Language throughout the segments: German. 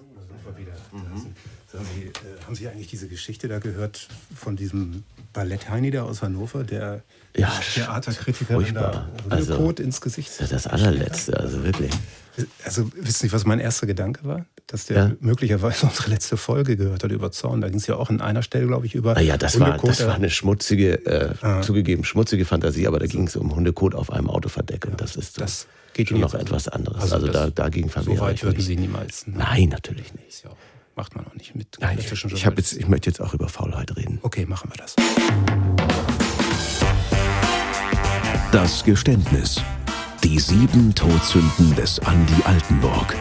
So, da sind wir wieder. Mhm. Sagen Sie, äh, haben Sie eigentlich diese Geschichte da gehört von diesem Ballett-Heini da aus Hannover, der ja, Theaterkritikerin da also, Kot ins Gesicht Das ist das allerletzte, also wirklich. Also, wissen Sie, was mein erster Gedanke war? Dass der ja. möglicherweise unsere letzte Folge gehört hat über Zorn. Da ging es ja auch an einer Stelle, glaube ich, über. Ah ja, das, war, das war eine schmutzige, äh, ah. zugegeben schmutzige Fantasie, aber da ging es um Hundekot auf einem Autoverdeck und das ist so das geht schon noch etwas anderes. Also, also da, dagegen verwehre so weit würden Sie niemals. Ne? Nein, natürlich nicht. Ja, macht man auch nicht mit. Nein, ich, ich, jetzt, ich möchte jetzt auch über Faulheit reden. Okay, machen wir das. Das Geständnis. Die sieben Todsünden des Andi Altenburg.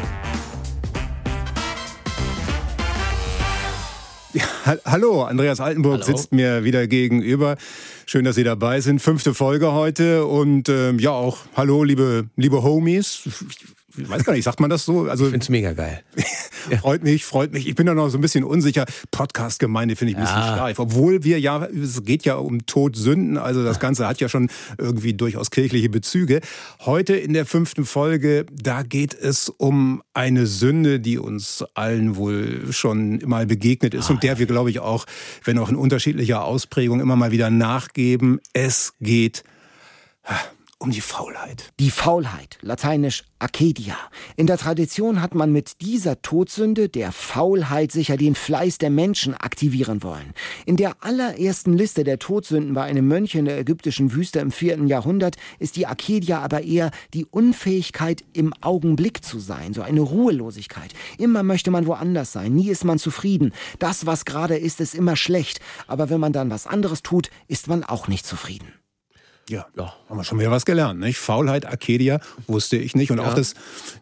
Hallo, Andreas Altenburg hallo. sitzt mir wieder gegenüber. Schön, dass Sie dabei sind. Fünfte Folge heute und ähm, ja auch hallo, liebe liebe Homies ich weiß gar nicht, sagt man das so? Also, ich finde es mega geil. freut mich, freut mich. Ich bin da noch so ein bisschen unsicher. Podcast-Gemeinde finde ich ein bisschen ja. steif. Obwohl wir ja, es geht ja um Todsünden, also das Ganze hat ja schon irgendwie durchaus kirchliche Bezüge. Heute in der fünften Folge, da geht es um eine Sünde, die uns allen wohl schon mal begegnet ist ah, und der wir, glaube ich, auch, wenn auch in unterschiedlicher Ausprägung, immer mal wieder nachgeben. Es geht um die Faulheit. Die Faulheit, lateinisch Acedia. In der Tradition hat man mit dieser Todsünde, der Faulheit, sicher den Fleiß der Menschen aktivieren wollen. In der allerersten Liste der Todsünden bei einem Mönch in der ägyptischen Wüste im vierten Jahrhundert ist die Acedia aber eher die Unfähigkeit, im Augenblick zu sein, so eine Ruhelosigkeit. Immer möchte man woanders sein, nie ist man zufrieden. Das, was gerade ist, ist immer schlecht. Aber wenn man dann was anderes tut, ist man auch nicht zufrieden. Ja, ja, haben wir schon wieder was gelernt. Nicht? Faulheit, Arcadia, wusste ich nicht. Und ja. auch, dass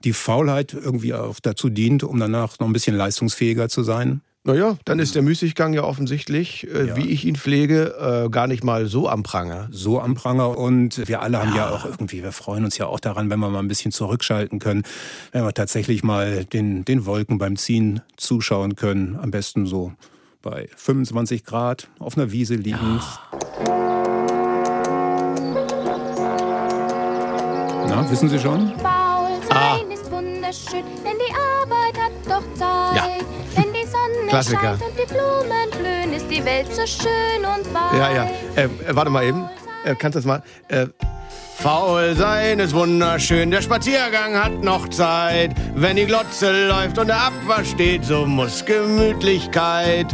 die Faulheit irgendwie auch dazu dient, um danach noch ein bisschen leistungsfähiger zu sein. Naja, dann ist der Müßiggang ja offensichtlich, äh, ja. wie ich ihn pflege, äh, gar nicht mal so am Pranger. So am Pranger. Und wir alle haben ja. ja auch irgendwie, wir freuen uns ja auch daran, wenn wir mal ein bisschen zurückschalten können, wenn wir tatsächlich mal den, den Wolken beim Ziehen zuschauen können. Am besten so bei 25 Grad auf einer Wiese liegend. Ja. Na, wissen Sie schon? Faul sein ah. ist wunderschön, denn die Arbeit hat doch Zeit. Ja. Klassiker. Ja, ja. Äh, äh, warte mal eben. Äh, kannst du das mal? Äh, Faul sein ist wunderschön, der Spaziergang hat noch Zeit. Wenn die Glotze läuft und der Abwasch steht, so muss Gemütlichkeit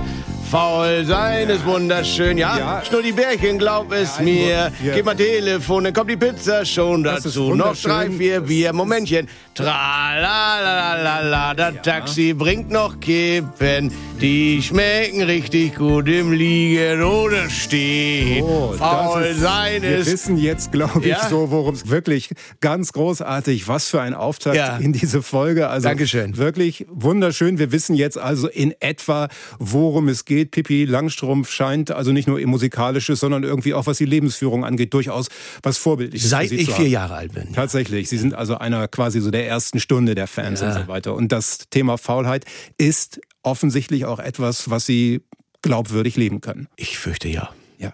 Faul sein ist wunderschön, ja? ja. Schnurri Bärchen, glaub es ja, mir. Ja. Gib mal Telefon, dann kommt die Pizza schon dazu. Noch drei, vier Bier, Momentchen. Tra la la la la, das Taxi bringt noch Kippen. Die schmecken richtig gut im Liegen oder Stehen. Oh, Faul ist, sein wir ist. Wir wissen jetzt, glaube ich, ja? so, worum es wirklich ganz großartig, was für ein Auftakt ja. in diese Folge. Also Dankeschön. Wirklich wunderschön. Wir wissen jetzt also in etwa, worum es geht. Pippi Langstrumpf scheint also nicht nur im musikalisches, sondern irgendwie auch was die Lebensführung angeht, durchaus was Vorbildliches. Seit ich vier Jahre alt bin. Tatsächlich. Sie sind also einer quasi so der ersten Stunde der Fans ja. und so weiter. Und das Thema Faulheit ist offensichtlich auch etwas, was Sie glaubwürdig leben können. Ich fürchte ja. Ja.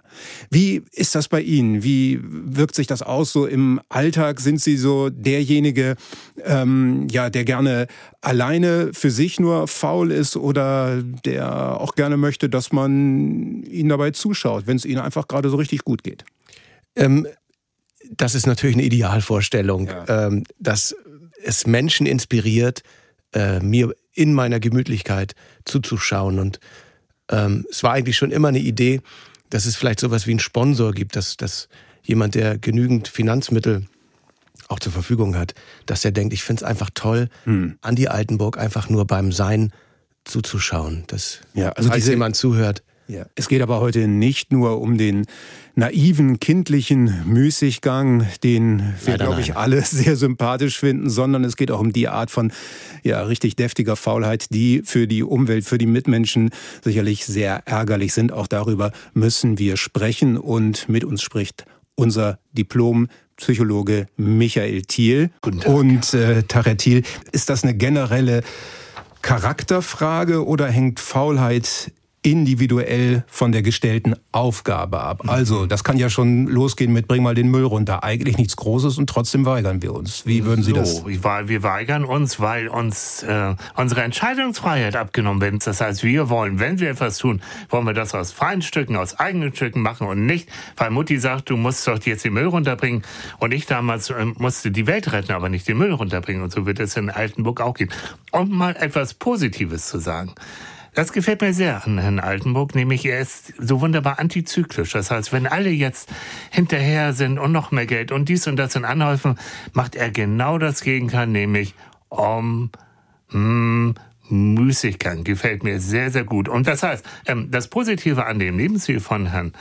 Wie ist das bei Ihnen? Wie wirkt sich das aus so im Alltag? Sind Sie so derjenige, ähm, ja, der gerne alleine für sich nur faul ist oder der auch gerne möchte, dass man Ihnen dabei zuschaut, wenn es Ihnen einfach gerade so richtig gut geht? Ähm, das ist natürlich eine Idealvorstellung, ja. ähm, dass es Menschen inspiriert, äh, mir in meiner Gemütlichkeit zuzuschauen. Und ähm, es war eigentlich schon immer eine Idee, dass es vielleicht sowas wie einen Sponsor gibt, dass, dass jemand, der genügend Finanzmittel auch zur Verfügung hat, dass der denkt, ich finde es einfach toll, hm. Andi Altenburg einfach nur beim Sein zuzuschauen. Dass, ja, also falls diese, jemand zuhört. Ja. Es geht aber heute nicht nur um den naiven, kindlichen Müßiggang, den wir, glaube ich, alle sehr sympathisch finden, sondern es geht auch um die Art von ja, richtig deftiger Faulheit, die für die Umwelt, für die Mitmenschen sicherlich sehr ärgerlich sind. Auch darüber müssen wir sprechen und mit uns spricht unser Diplom-Psychologe Michael Thiel. Guten Tag. Und äh, Tarek Thiel, ist das eine generelle Charakterfrage oder hängt Faulheit individuell von der gestellten Aufgabe ab. Also, das kann ja schon losgehen mit bring mal den Müll runter. Eigentlich nichts Großes und trotzdem weigern wir uns. Wie würden Sie das? So, wir weigern uns, weil uns äh, unsere Entscheidungsfreiheit abgenommen wird. Das heißt, wir wollen, wenn wir etwas tun, wollen wir das aus freien Stücken, aus eigenen Stücken machen und nicht, weil Mutti sagt, du musst doch jetzt den Müll runterbringen und ich damals äh, musste die Welt retten, aber nicht den Müll runterbringen. Und so wird es in Altenburg auch gehen. Um mal etwas Positives zu sagen. Das gefällt mir sehr an Herrn Altenburg, nämlich er ist so wunderbar antizyklisch. Das heißt, wenn alle jetzt hinterher sind und noch mehr Geld und dies und das in anhäufen, macht er genau das Gegenteil, nämlich um, hm, Müßiggang. Gefällt mir sehr, sehr gut. Und das heißt, ähm, das Positive an dem Lebensziel von Herrn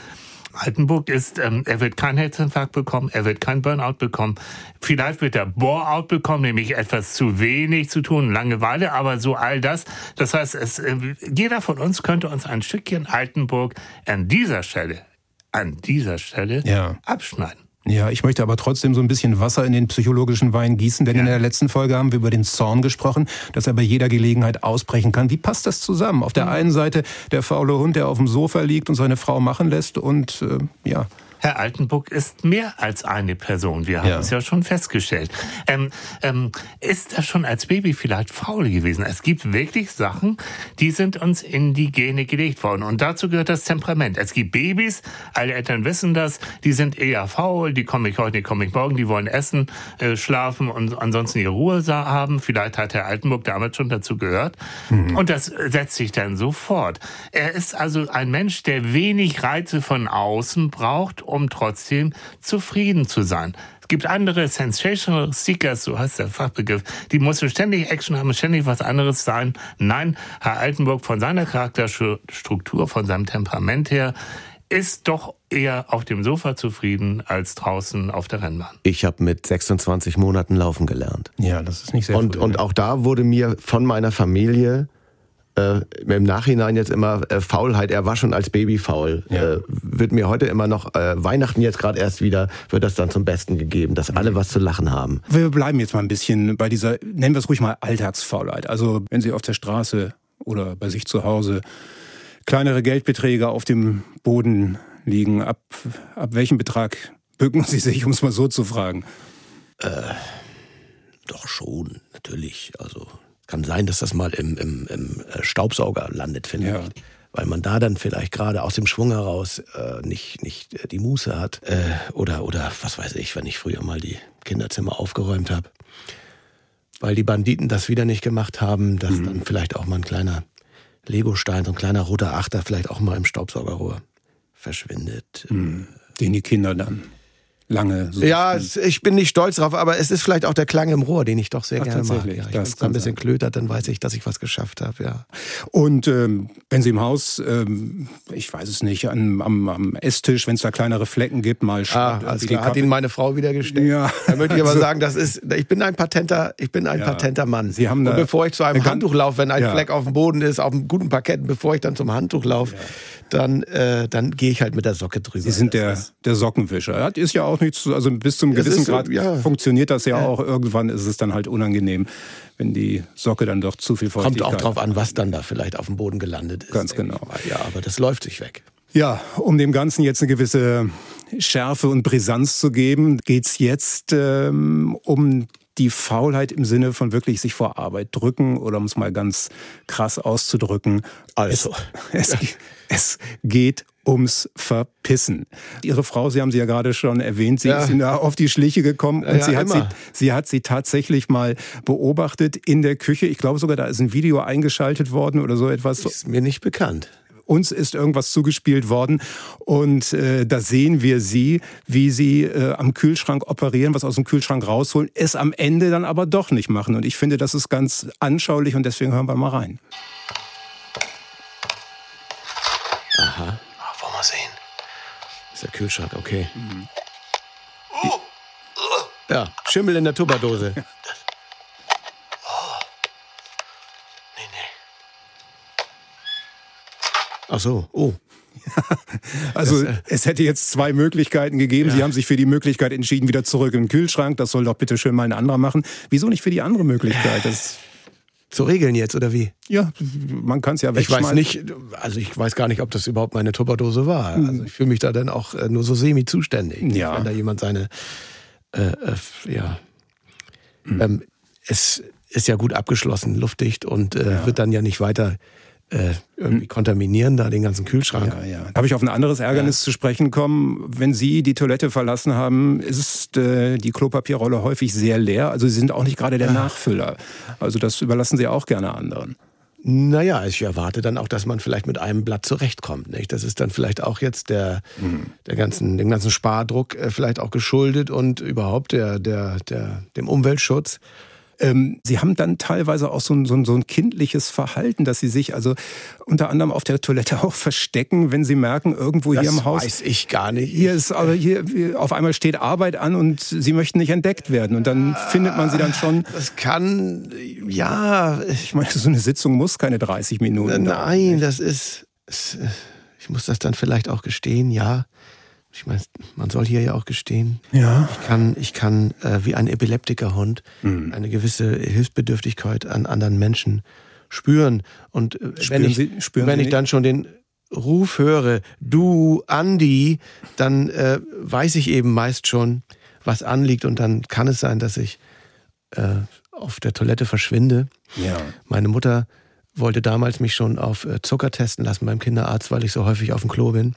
Altenburg ist, ähm, er wird keinen Herzinfarkt bekommen, er wird keinen Burnout bekommen. Vielleicht wird er Boreout bekommen, nämlich etwas zu wenig zu tun, Langeweile, aber so all das. Das heißt, es, äh, jeder von uns könnte uns ein Stückchen Altenburg an dieser Stelle, an dieser Stelle ja. abschneiden. Ja, ich möchte aber trotzdem so ein bisschen Wasser in den psychologischen Wein gießen, denn ja. in der letzten Folge haben wir über den Zorn gesprochen, dass er bei jeder Gelegenheit ausbrechen kann. Wie passt das zusammen? Auf der mhm. einen Seite der faule Hund, der auf dem Sofa liegt und seine Frau machen lässt und äh, ja, Herr Altenburg ist mehr als eine Person. Wir haben ja. es ja schon festgestellt. Ähm, ähm, ist er schon als Baby vielleicht faul gewesen? Es gibt wirklich Sachen, die sind uns in die Gene gelegt worden. Und dazu gehört das Temperament. Es gibt Babys, alle Eltern wissen das, die sind eher faul, die komme ich heute, die komme ich morgen, die wollen essen, äh, schlafen und ansonsten ihre Ruhe haben. Vielleicht hat Herr Altenburg damals schon dazu gehört. Mhm. Und das setzt sich dann sofort. Er ist also ein Mensch, der wenig Reize von außen braucht, um trotzdem zufrieden zu sein. Es gibt andere Sensational Seekers, so heißt der Fachbegriff, die müssen ständig Action haben, ständig was anderes sein. Nein, Herr Altenburg von seiner Charakterstruktur, von seinem Temperament her, ist doch eher auf dem Sofa zufrieden als draußen auf der Rennbahn. Ich habe mit 26 Monaten laufen gelernt. Ja, das ist nicht sehr und, früh, und auch da wurde mir von meiner Familie äh, im Nachhinein jetzt immer äh, Faulheit, er war schon als Baby faul. Ja. Äh, wird mir heute immer noch, äh, Weihnachten jetzt gerade erst wieder, wird das dann zum Besten gegeben, dass alle was zu lachen haben. Wir bleiben jetzt mal ein bisschen bei dieser, nennen wir es ruhig mal Alltagsfaulheit. Also wenn Sie auf der Straße oder bei sich zu Hause kleinere Geldbeträge auf dem Boden liegen, ab, ab welchem Betrag bücken Sie sich, um es mal so zu fragen? Äh, doch schon, natürlich. Also kann sein, dass das mal im, im, im äh, Staubsauger landet, finde ja. ich. Weil man da dann vielleicht gerade aus dem Schwung heraus äh, nicht, nicht äh, die Muße hat. Äh, oder, oder was weiß ich, wenn ich früher mal die Kinderzimmer aufgeräumt habe. Weil die Banditen das wieder nicht gemacht haben, dass mhm. dann vielleicht auch mal ein kleiner Legostein, so ein kleiner roter Achter vielleicht auch mal im Staubsaugerrohr verschwindet. Mhm. Den die Kinder dann lange. So ja, ich bin nicht stolz drauf, aber es ist vielleicht auch der Klang im Rohr, den ich doch sehr Ach, gerne mag. Ja, wenn es ein bisschen sein. klötert, dann weiß ich, dass ich was geschafft habe. Ja. Und ähm, wenn Sie im Haus, ähm, ich weiß es nicht, am, am, am Esstisch, wenn es da kleinere Flecken gibt, mal ah, also da hat Ihnen meine Frau wieder gestellt. Ja. Da möchte ich aber also, sagen, das ist, ich bin ein patenter, ich bin ein ja. patenter Mann. Sie haben da Und bevor ich zu einem Handtuch laufe, wenn ein ja. Fleck auf dem Boden ist, auf einem guten Parkett, bevor ich dann zum Handtuch laufe, dann, äh, dann gehe ich halt mit der Socke drüber. Sie sind der, der Sockenwischer. Das ist ja auch nichts, also bis zum gewissen so, Grad ja. funktioniert das ja, ja, auch. Irgendwann ist es dann halt unangenehm, wenn die Socke dann doch zu viel Feuchtigkeit Kommt auch drauf an, was dann da vielleicht auf dem Boden gelandet ist. Ganz genau. Ja, aber das läuft sich weg. Ja, um dem Ganzen jetzt eine gewisse Schärfe und Brisanz zu geben, geht's jetzt ähm, um die Faulheit im Sinne von wirklich sich vor Arbeit drücken oder um es mal ganz krass auszudrücken. Also, es, es, es geht ums Verpissen. Ihre Frau, Sie haben sie ja gerade schon erwähnt, sie ja. ist Ihnen auf die Schliche gekommen und ja, sie, hat sie, sie hat sie tatsächlich mal beobachtet in der Küche. Ich glaube sogar, da ist ein Video eingeschaltet worden oder so etwas. Ist mir nicht bekannt uns ist irgendwas zugespielt worden und äh, da sehen wir sie, wie sie äh, am Kühlschrank operieren, was aus dem Kühlschrank rausholen, es am Ende dann aber doch nicht machen. Und ich finde, das ist ganz anschaulich und deswegen hören wir mal rein. Aha. Wir sehen. Das ist der Kühlschrank, okay. Mhm. Ja, Schimmel in der Tupperdose. Oh. Nee, nee. Ach so, oh. also das, äh, es hätte jetzt zwei Möglichkeiten gegeben. Ja. Sie haben sich für die Möglichkeit entschieden, wieder zurück in den Kühlschrank. Das soll doch bitte schön mal ein anderer machen. Wieso nicht für die andere Möglichkeit? Das zu regeln jetzt, oder wie? Ja, man kann es ja Ich weiß nicht, also ich weiß gar nicht, ob das überhaupt meine Tupperdose war. Hm. Also ich fühle mich da dann auch äh, nur so semi-zuständig. Ja. Wenn da jemand seine, äh, äh, ja, mhm. ähm, es ist ja gut abgeschlossen, luftdicht und äh, ja. wird dann ja nicht weiter äh, irgendwie hm. kontaminieren, da den ganzen Kühlschrank. Ja, ja. Darf ich auf ein anderes Ärgernis ja. zu sprechen kommen? Wenn Sie die Toilette verlassen haben, ist äh, die Klopapierrolle häufig sehr leer. Also Sie sind auch nicht gerade der Nachfüller. Also das überlassen Sie auch gerne anderen. Naja, ich erwarte dann auch, dass man vielleicht mit einem Blatt zurechtkommt. Nicht? Das ist dann vielleicht auch jetzt der, mhm. der ganzen, dem ganzen Spardruck äh, vielleicht auch geschuldet und überhaupt der, der, der, dem Umweltschutz. Ähm, sie haben dann teilweise auch so ein, so, ein, so ein kindliches Verhalten, dass sie sich also unter anderem auf der Toilette auch verstecken, wenn sie merken, irgendwo das hier im Haus. Das weiß ich gar nicht. Hier ist aber hier, auf einmal steht Arbeit an und sie möchten nicht entdeckt werden. Und dann findet man sie dann schon. Das kann, ja. Ich meine, so eine Sitzung muss keine 30 Minuten. Nein, das ist. Ich muss das dann vielleicht auch gestehen, ja. Ich meine, man soll hier ja auch gestehen. Ja. Ich kann, ich kann äh, wie ein Epileptikerhund mhm. eine gewisse Hilfsbedürftigkeit an anderen Menschen spüren. Und äh, wenn ich, Sie, wenn ich dann schon den Ruf höre, du Andi, dann äh, weiß ich eben meist schon, was anliegt und dann kann es sein, dass ich äh, auf der Toilette verschwinde. Ja. Meine Mutter wollte damals mich schon auf äh, Zucker testen lassen beim Kinderarzt, weil ich so häufig auf dem Klo bin.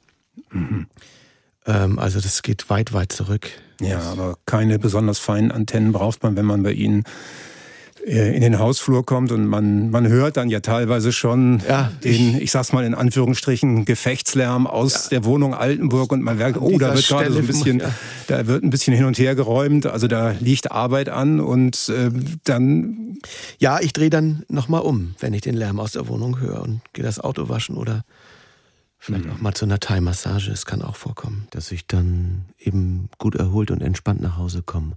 Mhm. Ähm, also das geht weit, weit zurück. Ja, aber keine besonders feinen Antennen braucht man, wenn man bei Ihnen äh, in den Hausflur kommt und man, man hört dann ja teilweise schon ja, den, ich, ich sag's mal in Anführungsstrichen, Gefechtslärm aus ja. der Wohnung Altenburg und man merkt, oh, da wird gerade so ein bisschen, ja. da wird ein bisschen hin und her geräumt, also da liegt Arbeit an und äh, dann. Ja, ich drehe dann nochmal um, wenn ich den Lärm aus der Wohnung höre und gehe das Auto waschen oder Vielleicht mhm. auch mal zu einer Thai-Massage. Es kann auch vorkommen, dass ich dann eben gut erholt und entspannt nach Hause komme.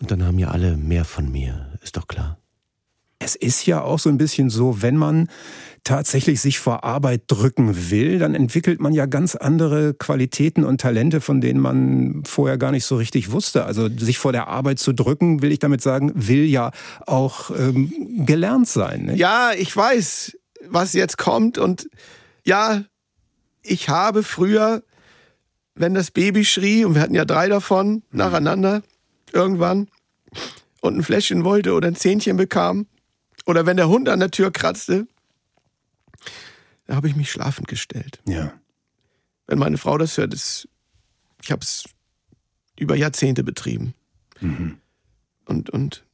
Und dann haben ja alle mehr von mir, ist doch klar. Es ist ja auch so ein bisschen so, wenn man tatsächlich sich vor Arbeit drücken will, dann entwickelt man ja ganz andere Qualitäten und Talente, von denen man vorher gar nicht so richtig wusste. Also sich vor der Arbeit zu drücken, will ich damit sagen, will ja auch ähm, gelernt sein. Nicht? Ja, ich weiß, was jetzt kommt und ja, ich habe früher, wenn das Baby schrie, und wir hatten ja drei davon nacheinander, irgendwann, und ein Fläschchen wollte oder ein Zähnchen bekam, oder wenn der Hund an der Tür kratzte, da habe ich mich schlafend gestellt. Ja. Wenn meine Frau das hört, ist, ich habe es über Jahrzehnte betrieben. Mhm. Und, und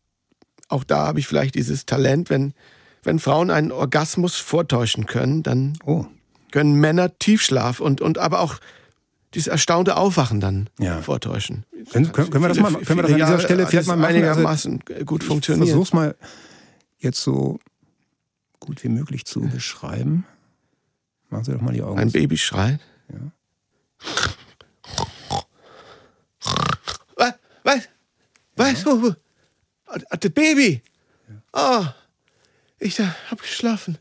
auch da habe ich vielleicht dieses Talent, wenn, wenn Frauen einen Orgasmus vortäuschen können, dann oh können Männer Tiefschlaf und, und aber auch dieses erstaunte Aufwachen dann ja. vortäuschen. Können, können, wir das mal, können wir das an dieser Stelle vielleicht mal machen? einigermaßen also, gut funktionieren. Ich versuch's mal jetzt so gut wie möglich zu beschreiben. Machen Sie doch mal die Augen. Ein Baby schreit. Ja. Was? Was? Was? Ja. Das Baby. Oh, ich hab geschlafen.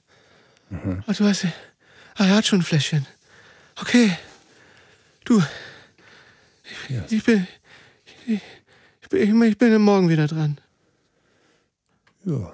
Mhm. Oh, du hast, Ah, er hat schon ein Fläschchen. Okay. Du. Ich, ja. ich bin. Ich, ich, bin, ich bin morgen wieder dran. Ja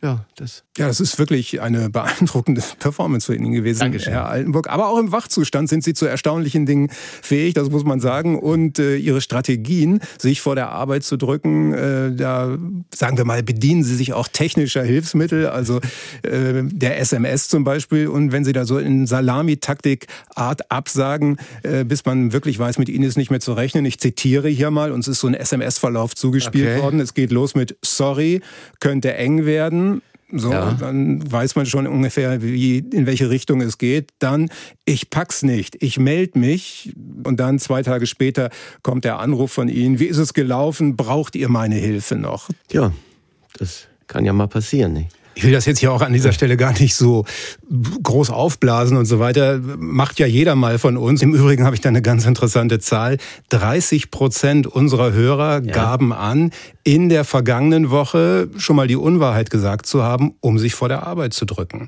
ja, das. Ja, das ist wirklich eine beeindruckende Performance für ihn gewesen, Dankeschön. Herr Altenburg. Aber auch im Wachzustand sind Sie zu erstaunlichen Dingen fähig, das muss man sagen. Und äh, Ihre Strategien, sich vor der Arbeit zu drücken, äh, da sagen wir mal, bedienen Sie sich auch technischer Hilfsmittel, also äh, der SMS zum Beispiel. Und wenn Sie da so in Salamitaktik-Art absagen, äh, bis man wirklich weiß, mit Ihnen ist nicht mehr zu rechnen. Ich zitiere hier mal, uns ist so ein SMS-Verlauf zugespielt okay. worden. Es geht los mit Sorry, könnte eng werden. So, ja. dann weiß man schon ungefähr, wie, in welche Richtung es geht. Dann, ich pack's nicht, ich melde mich. Und dann zwei Tage später kommt der Anruf von Ihnen. Wie ist es gelaufen? Braucht ihr meine Hilfe noch? Ja, das kann ja mal passieren, nicht? Ich will das jetzt hier auch an dieser Stelle gar nicht so groß aufblasen und so weiter. Macht ja jeder mal von uns. Im Übrigen habe ich da eine ganz interessante Zahl. 30 Prozent unserer Hörer ja. gaben an, in der vergangenen Woche schon mal die Unwahrheit gesagt zu haben, um sich vor der Arbeit zu drücken.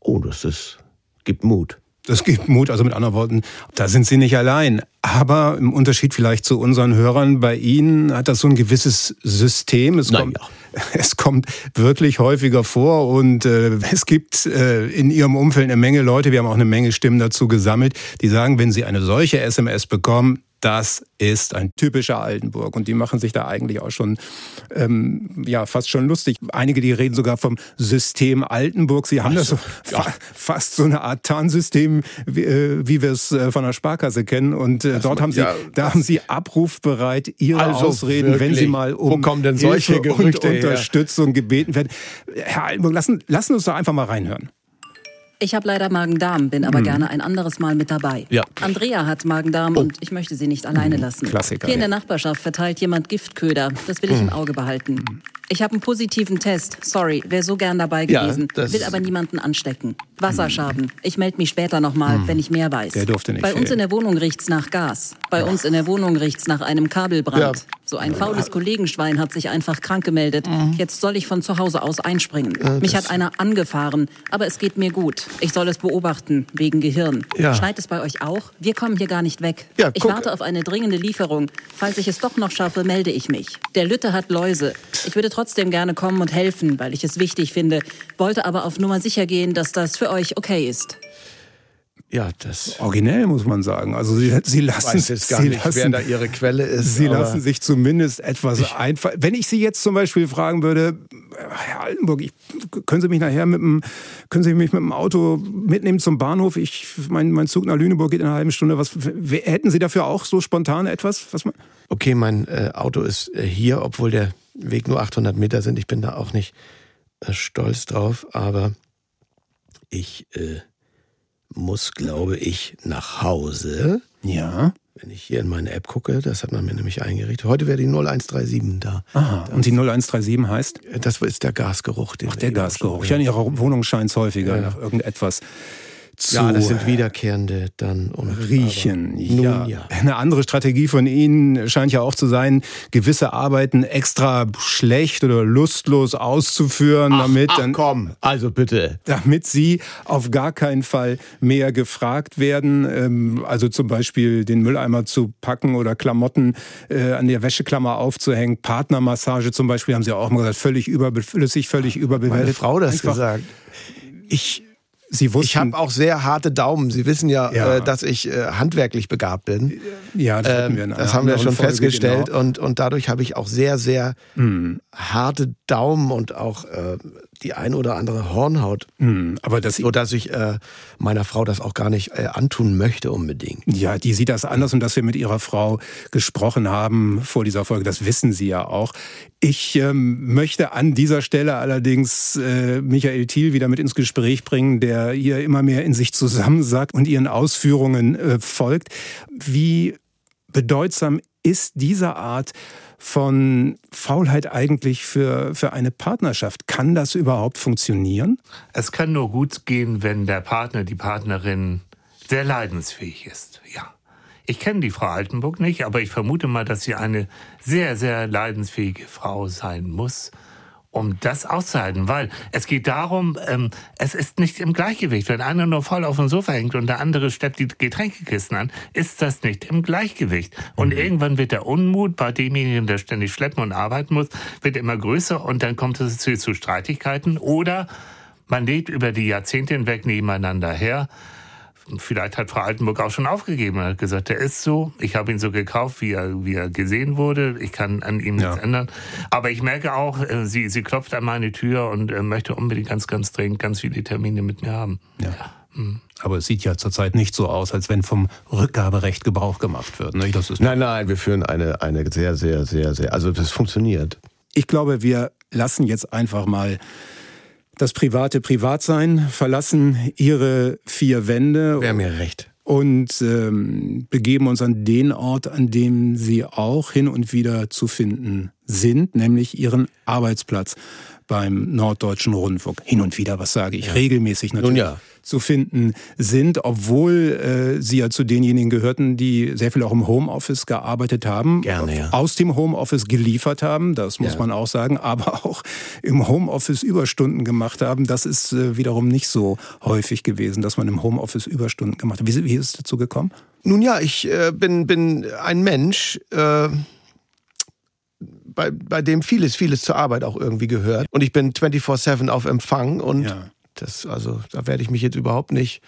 Oh, das ist, gibt Mut. Das gibt Mut, also mit anderen Worten, da sind Sie nicht allein. Aber im Unterschied vielleicht zu unseren Hörern, bei Ihnen hat das so ein gewisses System. Es, kommt, ja. es kommt wirklich häufiger vor und äh, es gibt äh, in Ihrem Umfeld eine Menge Leute, wir haben auch eine Menge Stimmen dazu gesammelt, die sagen, wenn Sie eine solche SMS bekommen, das ist ein typischer Altenburg. Und die machen sich da eigentlich auch schon, ähm, ja, fast schon lustig. Einige, die reden sogar vom System Altenburg. Sie haben also, das so ja. fa fast so eine Art Tarnsystem, wie, äh, wie wir es äh, von der Sparkasse kennen. Und äh, dort haben sie, ja, da haben sie abrufbereit ihre also Ausreden, wirklich? wenn sie mal um Wo kommen denn solche Hilfe Gerüchte und Unterstützung her? gebeten werden. Herr Altenburg, lassen, lassen uns doch einfach mal reinhören. Ich habe leider Magen-Darm, bin aber mhm. gerne ein anderes Mal mit dabei. Ja. Andrea hat Magen-Darm oh. und ich möchte sie nicht alleine mhm. lassen. Klassiker. Hier in der Nachbarschaft verteilt jemand Giftköder. Das will ich mhm. im Auge behalten. Mhm. Ich habe einen positiven Test. Sorry, wäre so gern dabei gewesen. Ja, will aber niemanden anstecken. Wasserschaden. Ich melde mich später nochmal, hm. wenn ich mehr weiß. Der durfte nicht Bei fehlen. uns in der Wohnung riecht's nach Gas. Bei uns in der Wohnung riecht's nach einem Kabelbrand. Ja. So ein faules Kollegenschwein hat sich einfach krank gemeldet. Mhm. Jetzt soll ich von zu Hause aus einspringen. Äh, Mich hat einer angefahren, aber es geht mir gut. Ich soll es beobachten, wegen Gehirn. Ja. Schneit es bei euch auch? Wir kommen hier gar nicht weg. Ja, ich warte auf eine dringende Lieferung. Falls ich es doch noch schaffe, melde ich mich. Der Lütte hat Läuse. Ich würde trotzdem gerne kommen und helfen, weil ich es wichtig finde, wollte aber auf Nummer sicher gehen, dass das für euch okay ist. Ja, das. Originell muss man sagen. Also sie, sie lassen, ich weiß jetzt gar nicht, lassen, wer da ihre Quelle ist. Sie lassen sich zumindest etwas einfach. Wenn ich Sie jetzt zum Beispiel fragen würde, Herr Altenburg, ich, können Sie mich nachher mit dem, können Sie mich mit dem Auto mitnehmen zum Bahnhof? Ich, mein, mein Zug nach Lüneburg geht in einer halben Stunde. Was hätten Sie dafür auch so spontan etwas? Was man okay, mein äh, Auto ist äh, hier, obwohl der Weg nur 800 Meter sind. Ich bin da auch nicht äh, stolz drauf, aber ich äh, muss, glaube ich, nach Hause. Ja. Wenn ich hier in meine App gucke, das hat man mir nämlich eingerichtet. Heute wäre die 0137 da. Aha. Und die 0137 heißt? Das ist der Gasgeruch. Ach, der Gasgeruch. Ja, in Ihrer Wohnung scheint es häufiger ja. nach irgendetwas zu ja, das sind wiederkehrende dann und riechen. Ja. ja. Eine andere Strategie von Ihnen scheint ja auch zu sein, gewisse Arbeiten extra schlecht oder lustlos auszuführen, ach, damit ach, dann komm, also bitte, damit Sie auf gar keinen Fall mehr gefragt werden. Ähm, also zum Beispiel den Mülleimer zu packen oder Klamotten äh, an der Wäscheklammer aufzuhängen. Partnermassage zum Beispiel haben Sie auch mal gesagt, völlig überflüssig, völlig überbewertet. Meine Frau das Einfach, gesagt. Ich Sie wussten, ich habe auch sehr harte Daumen. Sie wissen ja, ja. Äh, dass ich äh, handwerklich begabt bin. Ja, das, ähm, wir das haben wir schon Folge, festgestellt. Genau. Und, und dadurch habe ich auch sehr, sehr mhm. harte Daumen und auch äh, die ein oder andere Hornhaut. Mhm, aber das so dass ich äh, meiner Frau das auch gar nicht äh, antun möchte unbedingt. Ja, die sieht das anders und dass wir mit ihrer Frau gesprochen haben vor dieser Folge, das wissen Sie ja auch. Ich ähm, möchte an dieser Stelle allerdings äh, Michael Thiel wieder mit ins Gespräch bringen, der ihr immer mehr in sich zusammensagt und ihren Ausführungen äh, folgt. Wie bedeutsam ist diese Art von Faulheit eigentlich für, für eine Partnerschaft? Kann das überhaupt funktionieren? Es kann nur gut gehen, wenn der Partner, die Partnerin sehr leidensfähig ist, ja. Ich kenne die Frau Altenburg nicht, aber ich vermute mal, dass sie eine sehr, sehr leidensfähige Frau sein muss um das auszuhalten, weil es geht darum, ähm, es ist nicht im Gleichgewicht. Wenn einer nur voll auf dem Sofa hängt und der andere steppt die Getränkekisten an, ist das nicht im Gleichgewicht. Und mhm. irgendwann wird der Unmut bei demjenigen, der ständig schleppen und arbeiten muss, wird immer größer und dann kommt es zu, zu Streitigkeiten oder man lebt über die Jahrzehnte hinweg nebeneinander her vielleicht hat Frau Altenburg auch schon aufgegeben und hat gesagt, der ist so, ich habe ihn so gekauft, wie er, wie er gesehen wurde, ich kann an ihm nichts ja. ändern. Aber ich merke auch, äh, sie, sie klopft an meine Tür und äh, möchte unbedingt ganz, ganz dringend ganz viele Termine mit mir haben. Ja. Hm. Aber es sieht ja zurzeit nicht so aus, als wenn vom Rückgaberecht Gebrauch gemacht wird. Ne? Das ist nein, nein, wir führen eine, eine sehr, sehr, sehr, sehr, also das funktioniert. Ich glaube, wir lassen jetzt einfach mal das private Privatsein, verlassen ihre vier Wände. Wäre mir recht. Und ähm, begeben uns an den Ort, an dem sie auch hin und wieder zu finden sind, nämlich ihren Arbeitsplatz. Beim Norddeutschen Rundfunk. Hin und wieder, was sage ich, ja. regelmäßig natürlich. Nun ja zu finden sind, obwohl äh, sie ja zu denjenigen gehörten, die sehr viel auch im Homeoffice gearbeitet haben, Gerne, ja. aus dem Homeoffice geliefert haben, das muss ja. man auch sagen, aber auch im Homeoffice Überstunden gemacht haben. Das ist äh, wiederum nicht so häufig gewesen, dass man im Homeoffice Überstunden gemacht hat. Wie, wie ist es dazu gekommen? Nun ja, ich äh, bin, bin ein Mensch, äh, bei, bei dem vieles, vieles zur Arbeit auch irgendwie gehört. Und ich bin 24-7 auf Empfang und ja. das, also, da werde ich mich jetzt überhaupt nicht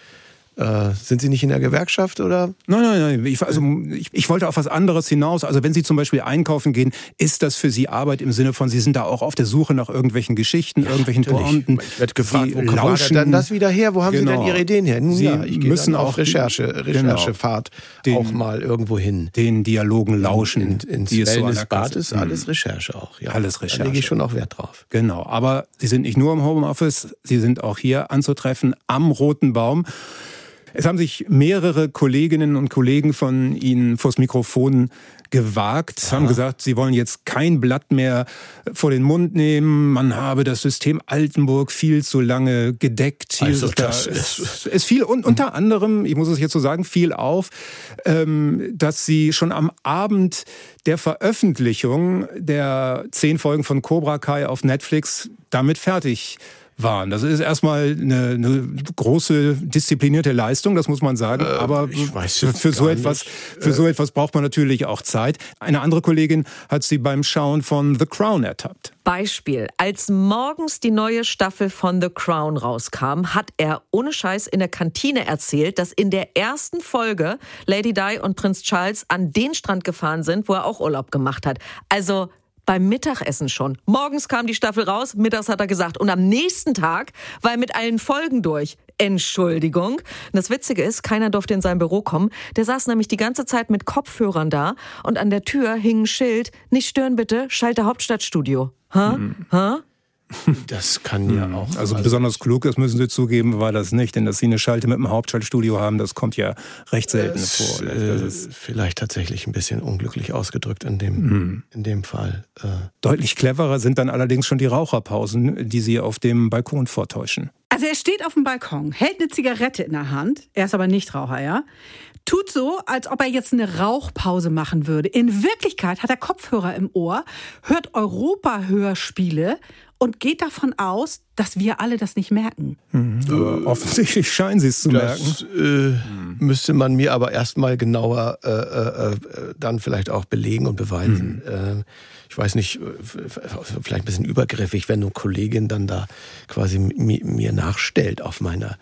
äh, sind Sie nicht in der Gewerkschaft oder? Nein, nein, nein. Ich, also, ich, ich, wollte auf was anderes hinaus. Also wenn Sie zum Beispiel einkaufen gehen, ist das für Sie Arbeit im Sinne von, Sie sind da auch auf der Suche nach irgendwelchen Geschichten, ja, irgendwelchen Pointen. Ich werde gefragt, Sie wo kommt denn das wieder her? Wo haben genau. Sie denn genau. Ihre Ideen her? Sie ja, ich müssen auf Recherche, genau. Recherchefahrt genau. auch mal irgendwo hin. Den Dialogen lauschen. In, in, ins Wellnessbad so ist alles Recherche auch. Ja. Alles Recherche. Da lege ich schon auch Wert drauf. Genau. Aber Sie sind nicht nur im Homeoffice, Sie sind auch hier anzutreffen am Roten Baum. Es haben sich mehrere Kolleginnen und Kollegen von Ihnen vors Mikrofon gewagt, Aha. haben gesagt, sie wollen jetzt kein Blatt mehr vor den Mund nehmen. Man habe das System Altenburg viel zu lange gedeckt. Also das ist, es, fiel un, unter anderem, ich muss es jetzt so sagen, fiel auf, ähm, dass sie schon am Abend der Veröffentlichung der zehn Folgen von Cobra Kai auf Netflix damit fertig waren. Das ist erstmal eine, eine große disziplinierte Leistung, das muss man sagen. Äh, Aber für, für so etwas, für äh. so etwas braucht man natürlich auch Zeit. Eine andere Kollegin hat sie beim Schauen von The Crown ertappt. Beispiel. Als morgens die neue Staffel von The Crown rauskam, hat er ohne Scheiß in der Kantine erzählt, dass in der ersten Folge Lady Di und Prinz Charles an den Strand gefahren sind, wo er auch Urlaub gemacht hat. Also beim Mittagessen schon. Morgens kam die Staffel raus, mittags hat er gesagt. Und am nächsten Tag war er mit allen Folgen durch. Entschuldigung. Das Witzige ist, keiner durfte in sein Büro kommen. Der saß nämlich die ganze Zeit mit Kopfhörern da und an der Tür hing ein Schild, nicht stören bitte, schalte Hauptstadtstudio. Ha? Mhm. Ha? Das kann ja hm. auch. Also, also besonders klug, das müssen Sie zugeben, war das nicht. Denn dass Sie eine Schalte mit einem Hauptschaltstudio haben, das kommt ja recht selten es, vor. Das ist vielleicht tatsächlich ein bisschen unglücklich ausgedrückt in dem, hm. in dem Fall. Äh. Deutlich cleverer sind dann allerdings schon die Raucherpausen, die Sie auf dem Balkon vortäuschen. Also er steht auf dem Balkon, hält eine Zigarette in der Hand, er ist aber nicht Raucher, ja? tut so, als ob er jetzt eine Rauchpause machen würde. In Wirklichkeit hat er Kopfhörer im Ohr, hört Europa-Hörspiele und geht davon aus, dass wir alle das nicht merken. Mhm. Äh, offensichtlich scheinen sie es zu das, merken. Äh, müsste man mir aber erstmal genauer äh, äh, äh, dann vielleicht auch belegen und beweisen. Mhm. Ähm, ich weiß nicht, vielleicht ein bisschen übergriffig, wenn eine Kollegin dann da quasi mir nachstellt auf meiner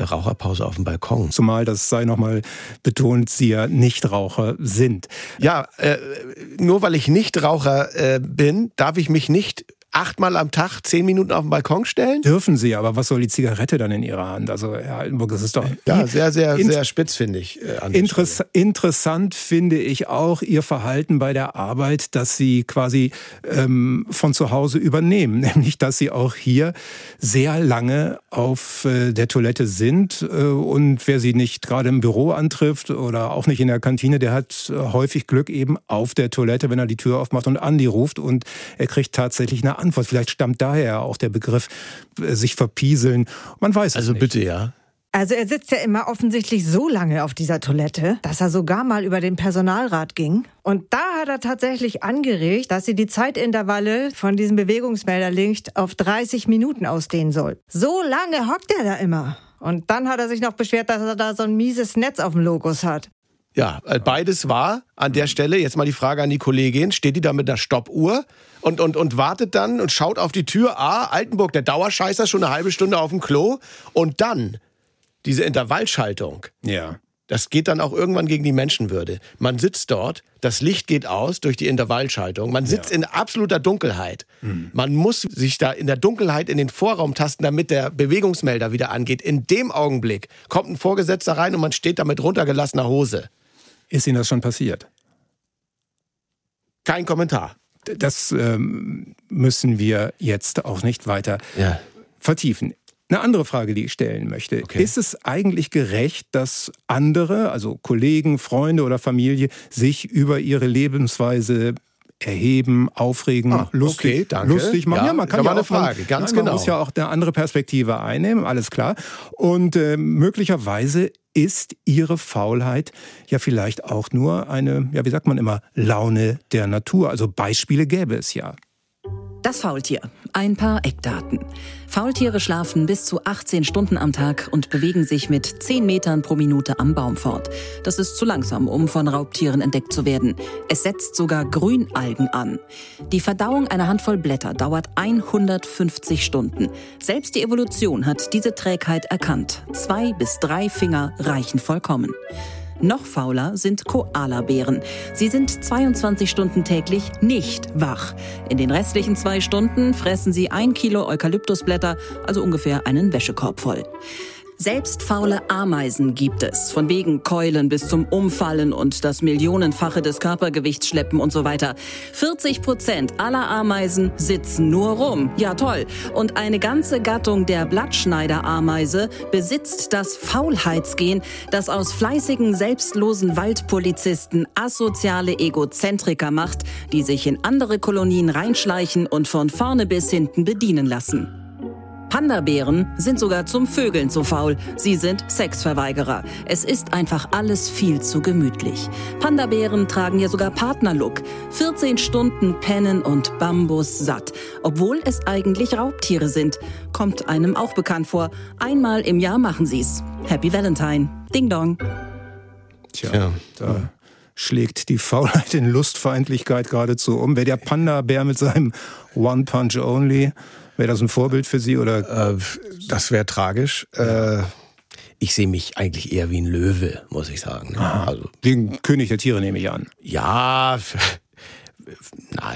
Raucherpause auf dem Balkon. Zumal, das sei nochmal betont, Sie ja Nichtraucher sind. Ja, äh, nur weil ich Nichtraucher äh, bin, darf ich mich nicht achtmal am Tag zehn Minuten auf den Balkon stellen? Dürfen Sie, aber was soll die Zigarette dann in Ihrer Hand? Also Herr Altenburg, das ist doch... Ja, sehr, sehr, sehr spitz, finde ich. Äh, Interess interessant finde ich auch Ihr Verhalten bei der Arbeit, dass Sie quasi ähm, von zu Hause übernehmen. Nämlich, dass Sie auch hier sehr lange auf äh, der Toilette sind. Äh, und wer Sie nicht gerade im Büro antrifft oder auch nicht in der Kantine, der hat äh, häufig Glück eben auf der Toilette, wenn er die Tür aufmacht und Andi ruft und er kriegt tatsächlich eine Antwort. Vielleicht stammt daher auch der Begriff äh, sich verpieseln. Man weiß also es nicht. Also bitte, ja. Also er sitzt ja immer offensichtlich so lange auf dieser Toilette, dass er sogar mal über den Personalrat ging. Und da hat er tatsächlich angeregt, dass sie die Zeitintervalle von diesem Bewegungsmelderlicht auf 30 Minuten ausdehnen soll. So lange hockt er da immer. Und dann hat er sich noch beschwert, dass er da so ein mieses Netz auf dem Logos hat. Ja, äh, beides war an der Stelle. Jetzt mal die Frage an die Kollegin. Steht die da mit einer Stoppuhr und, und, und wartet dann und schaut auf die Tür? Ah, Altenburg, der Dauerscheißer, schon eine halbe Stunde auf dem Klo. Und dann diese Intervallschaltung. Ja. Das geht dann auch irgendwann gegen die Menschenwürde. Man sitzt dort, das Licht geht aus durch die Intervallschaltung. Man sitzt ja. in absoluter Dunkelheit. Mhm. Man muss sich da in der Dunkelheit in den Vorraum tasten, damit der Bewegungsmelder wieder angeht. In dem Augenblick kommt ein Vorgesetzter rein und man steht da mit runtergelassener Hose. Ist Ihnen das schon passiert? Kein Kommentar. Das ähm, müssen wir jetzt auch nicht weiter ja. vertiefen. Eine andere Frage, die ich stellen möchte. Okay. Ist es eigentlich gerecht, dass andere, also Kollegen, Freunde oder Familie, sich über ihre Lebensweise erheben, aufregen, Ah, lustig, okay, danke. lustig machen. Ja, man kann ja eine auch Frage, ganz nein, man genau. muss ja auch eine andere Perspektive einnehmen, alles klar. Und äh, möglicherweise ist ihre Faulheit ja vielleicht auch nur eine, ja, wie sagt man immer, Laune der Natur. Also Beispiele gäbe es ja. Das Faultier. Ein paar Eckdaten. Faultiere schlafen bis zu 18 Stunden am Tag und bewegen sich mit 10 Metern pro Minute am Baum fort. Das ist zu langsam, um von Raubtieren entdeckt zu werden. Es setzt sogar Grünalgen an. Die Verdauung einer Handvoll Blätter dauert 150 Stunden. Selbst die Evolution hat diese Trägheit erkannt. Zwei bis drei Finger reichen vollkommen. Noch fauler sind Koalabären. Sie sind 22 Stunden täglich nicht wach. In den restlichen zwei Stunden fressen sie ein Kilo Eukalyptusblätter, also ungefähr einen Wäschekorb voll. Selbst faule Ameisen gibt es, von wegen Keulen bis zum Umfallen und das Millionenfache des Körpergewichts schleppen und so weiter. 40 Prozent aller Ameisen sitzen nur rum. Ja toll. Und eine ganze Gattung der Blattschneiderameise besitzt das Faulheitsgen, das aus fleißigen, selbstlosen Waldpolizisten asoziale Egozentriker macht, die sich in andere Kolonien reinschleichen und von vorne bis hinten bedienen lassen. Pandabären sind sogar zum Vögeln zu faul. Sie sind Sexverweigerer. Es ist einfach alles viel zu gemütlich. Pandabären tragen ja sogar Partnerlook. 14 Stunden pennen und Bambus satt. Obwohl es eigentlich Raubtiere sind. Kommt einem auch bekannt vor. Einmal im Jahr machen sie's. Happy Valentine. Ding dong. Tja, da schlägt die Faulheit in Lustfeindlichkeit geradezu um. Wäre der Panda-Bär mit seinem One Punch Only, wäre das ein Vorbild für Sie oder? Äh, das wäre tragisch. Äh, ich sehe mich eigentlich eher wie ein Löwe, muss ich sagen. Also, Den König der Tiere nehme ich an. ja, na,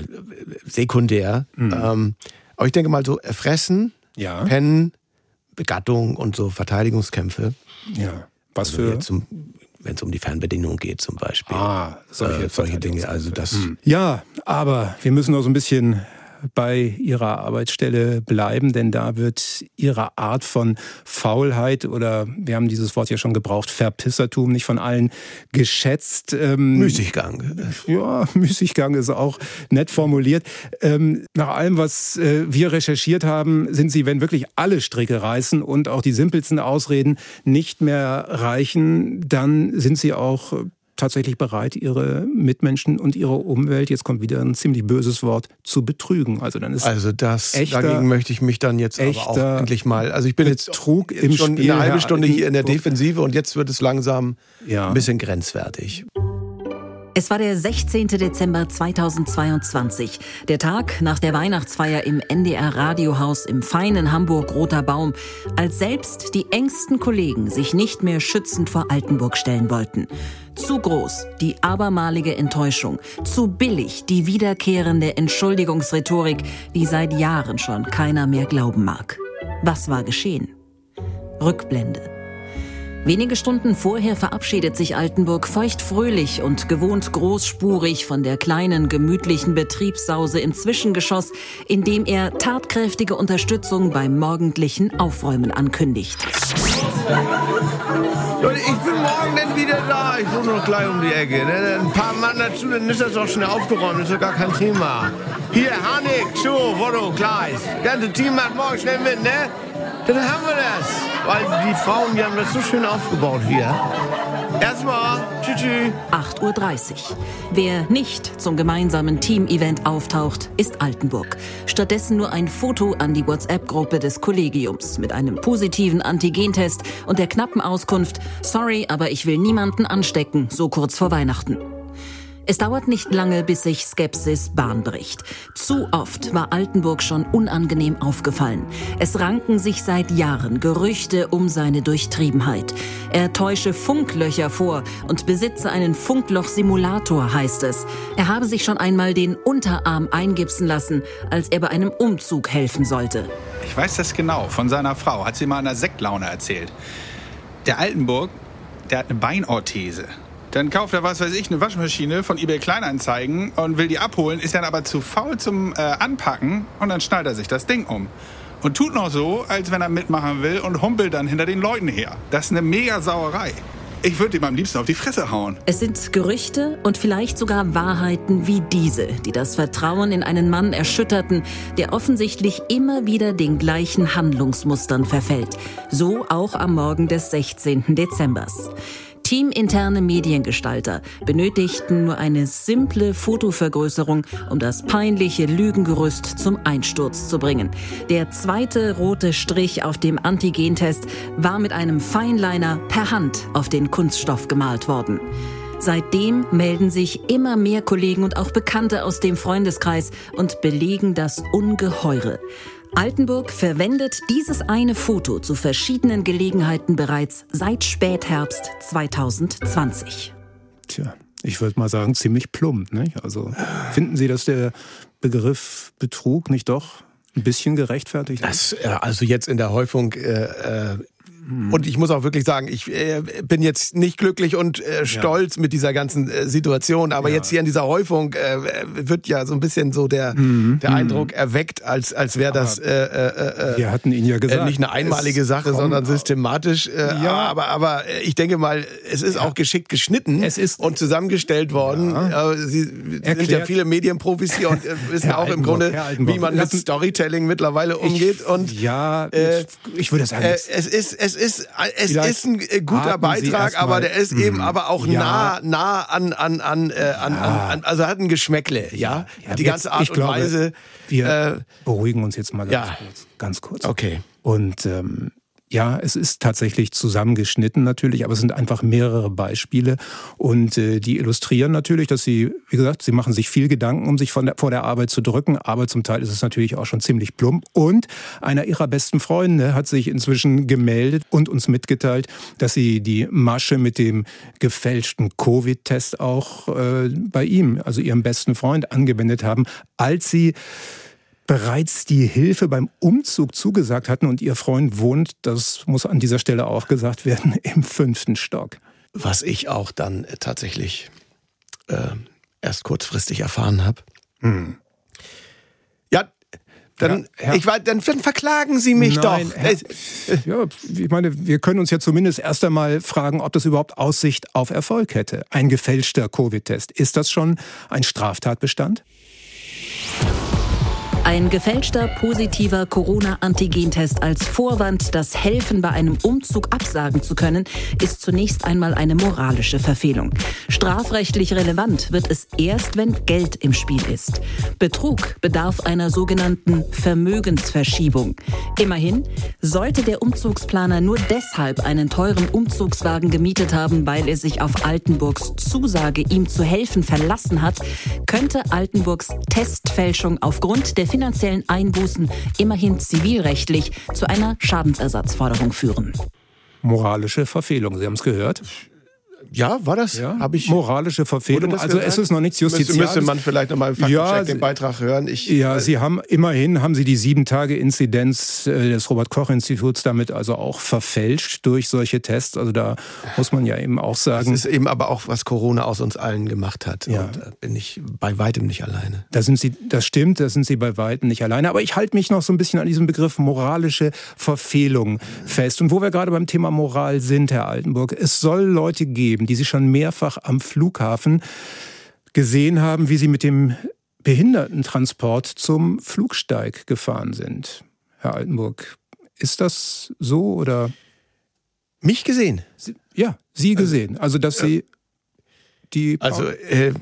sekundär. Ähm, aber ich denke mal so, fressen, Ja. pennen, Begattung und so Verteidigungskämpfe. Ja. Was Also für? Wenn es um die Fernbedienung geht zum Beispiel. Ah, solche äh, solche Dinge. Also das. Ja, aber wir müssen noch so ein bisschen bei Ihrer Arbeitsstelle bleiben, denn da wird Ihre Art von Faulheit oder wir haben dieses Wort ja schon gebraucht, Verpissertum nicht von allen geschätzt. Ähm, Müßiggang. Ja, Müßiggang ist auch nett formuliert. Ähm, nach allem, was äh, wir recherchiert haben, sind sie, wenn wirklich alle Stricke reißen und auch die simpelsten Ausreden nicht mehr reichen, dann sind sie auch tatsächlich bereit, ihre Mitmenschen und ihre Umwelt, jetzt kommt wieder ein ziemlich böses Wort, zu betrügen. Also dann ist Also das echter- dagegen möchte ich mich dann jetzt aber auch endlich mal. Also ich bin jetzt Betrug jetzt im schon Spiel, eine halbe Stunde hier in der. Defensive und jetzt wird es langsam Ja. ein bisschen grenzwertig. Es war der 16. Dezember 2022, der Tag nach der Weihnachtsfeier im NDR Radiohaus im feinen Hamburg Roter Baum, als selbst die engsten Kollegen sich nicht mehr schützend vor Altenburg stellen wollten. Zu groß die abermalige Enttäuschung, zu billig die wiederkehrende Entschuldigungsrhetorik, die seit Jahren schon keiner mehr glauben mag. Was war geschehen? Rückblende. Wenige Stunden vorher verabschiedet sich Altenburg feuchtfröhlich und gewohnt großspurig von der kleinen, gemütlichen Betriebssause im Zwischengeschoss, indem er tatkräftige Unterstützung beim morgendlichen Aufräumen ankündigt. Leute, ich bin morgen dann wieder da. Ich wohne noch gleich um die Ecke. Ne? Ein paar Mann dazu, dann ist das auch schnell aufgeräumt. Das ist ja gar kein Thema. Hier, Hanik, Schuh, Wodo, Kleis. Das ganze Team macht morgen schnell mit, ne? Dann haben wir das. Weil die Frauen, die haben das so schön aufgebaut hier. Erstmal, tschüss, tschüss. 8.30 Uhr. Wer nicht zum gemeinsamen Team-Event auftaucht, ist Altenburg. Stattdessen nur ein Foto an die WhatsApp-Gruppe des Kollegiums mit einem positiven Antigentest und der knappen Auskunft, sorry, aber ich will niemanden anstecken, so kurz vor Weihnachten. Es dauert nicht lange, bis sich Skepsis Bahn bricht. Zu oft war Altenburg schon unangenehm aufgefallen. Es ranken sich seit Jahren Gerüchte um seine Durchtriebenheit. Er täusche Funklöcher vor und besitze einen Funkloch-Simulator, heißt es. Er habe sich schon einmal den Unterarm eingipsen lassen, als er bei einem Umzug helfen sollte. Ich weiß das genau. Von seiner Frau. Hat sie mal in einer Sektlaune erzählt. Der Altenburg, der hat eine Beinorthese. Dann kauft er, was weiß ich, eine Waschmaschine von eBay Kleinanzeigen und will die abholen, ist dann aber zu faul zum äh, Anpacken und dann schnallt er sich das Ding um. Und tut noch so, als wenn er mitmachen will und humpelt dann hinter den Leuten her. Das ist eine mega Sauerei. Ich würde ihm am liebsten auf die Fresse hauen. Es sind Gerüchte und vielleicht sogar Wahrheiten wie diese, die das Vertrauen in einen Mann erschütterten, der offensichtlich immer wieder den gleichen Handlungsmustern verfällt. So auch am Morgen des 16. Dezembers. Teaminterne Mediengestalter benötigten nur eine simple Fotovergrößerung, um das peinliche Lügengerüst zum Einsturz zu bringen. Der zweite rote Strich auf dem Antigentest war mit einem Feinliner per Hand auf den Kunststoff gemalt worden. Seitdem melden sich immer mehr Kollegen und auch Bekannte aus dem Freundeskreis und belegen das Ungeheure. Altenburg verwendet dieses eine Foto zu verschiedenen Gelegenheiten bereits seit Spätherbst 2020. Tja, ich würde mal sagen, ziemlich plump. Nicht? Also finden Sie, dass der Begriff Betrug nicht doch ein bisschen gerechtfertigt ist? Das, also jetzt in der Häufung äh, äh. Und ich muss auch wirklich sagen, ich äh, bin jetzt nicht glücklich und äh, stolz ja. mit dieser ganzen äh, Situation, aber ja. jetzt hier in dieser Häufung äh, wird ja so ein bisschen so der, mhm. der Eindruck mhm. erweckt, als, als wäre das äh, äh, Wir hatten ihn ja gesagt, nicht eine einmalige Sache, sondern systematisch. Ja. Aber, aber ich denke mal, es ist auch geschickt geschnitten es ist, und zusammengestellt worden. Sie Erklärt. sind ja viele Medienprofis hier und wissen auch im Grunde, wie man mit Storytelling mittlerweile umgeht. Ich, und ja, ich würde sagen, es ist es ist, es ist ein äh, guter Beitrag, aber der ist eben hm. aber auch ja. nah, nah an, an, an, äh, an, ja. an, also hat ein Geschmäckle, ja. ja die ganze Art und glaube, Weise. Wir äh, beruhigen uns jetzt mal ganz kurz. Ganz kurz. Okay. Und ähm, ja, es ist tatsächlich zusammengeschnitten natürlich, aber es sind einfach mehrere Beispiele und äh, die illustrieren natürlich, dass sie, wie gesagt, sie machen sich viel Gedanken, um sich von der, vor der Arbeit zu drücken, aber zum Teil ist es natürlich auch schon ziemlich plump. Und einer ihrer besten Freunde hat sich inzwischen gemeldet und uns mitgeteilt, dass sie die Masche mit dem gefälschten Covid-Test auch äh, bei ihm, also ihrem besten Freund, angewendet haben, als sie bereits die Hilfe beim Umzug zugesagt hatten und ihr Freund wohnt, das muss an dieser Stelle auch gesagt werden, im fünften Stock. Was ich auch dann äh, tatsächlich äh, erst kurzfristig erfahren habe. Hm. Ja, dann, ja, ich war, dann verklagen Sie mich Nein, doch. Herr, ja, ich meine, wir können uns ja zumindest erst einmal fragen, ob das überhaupt Aussicht auf Erfolg hätte. Ein gefälschter Covid-Test. Ist das schon ein Straftatbestand? Ein gefälschter positiver Corona-Antigentest als Vorwand, das Helfen bei einem Umzug absagen zu können, ist zunächst einmal eine moralische Verfehlung. Strafrechtlich relevant wird es erst, wenn Geld im Spiel ist. Betrug bedarf einer sogenannten Vermögensverschiebung. Immerhin sollte der Umzugsplaner nur deshalb einen teuren Umzugswagen gemietet haben, weil er sich auf Altenburgs Zusage, ihm zu helfen, verlassen hat, könnte Altenburgs Testfälschung aufgrund der finanziellen Einbußen immerhin zivilrechtlich zu einer Schadensersatzforderung führen. Moralische Verfehlung, Sie haben es gehört. Ja, war das? Ja, habe ich. Moralische Verfehlung. Also gesagt? es ist noch nichts Justiziales. Müsste man vielleicht nochmal im ja, den Beitrag hören. Ich, ja, äh, Sie haben immerhin haben Sie die sieben Tage Inzidenz äh, des Robert Koch Instituts damit also auch verfälscht durch solche Tests. Also da muss man ja eben auch sagen. Das ist eben aber auch was Corona aus uns allen gemacht hat. Ja. Und da bin ich bei weitem nicht alleine. Da sind Sie, das stimmt, da sind Sie bei weitem nicht alleine. Aber ich halte mich noch so ein bisschen an diesem Begriff moralische Verfehlung fest. Und wo wir gerade beim Thema Moral sind, Herr Altenburg, es soll Leute geben geben, die Sie schon mehrfach am Flughafen gesehen haben, wie Sie mit dem Behindertentransport zum Flugsteig gefahren sind. Herr Altenburg, ist das so oder? Mich gesehen? Sie, ja, Sie gesehen. Also, dass Sie die. Also, äh,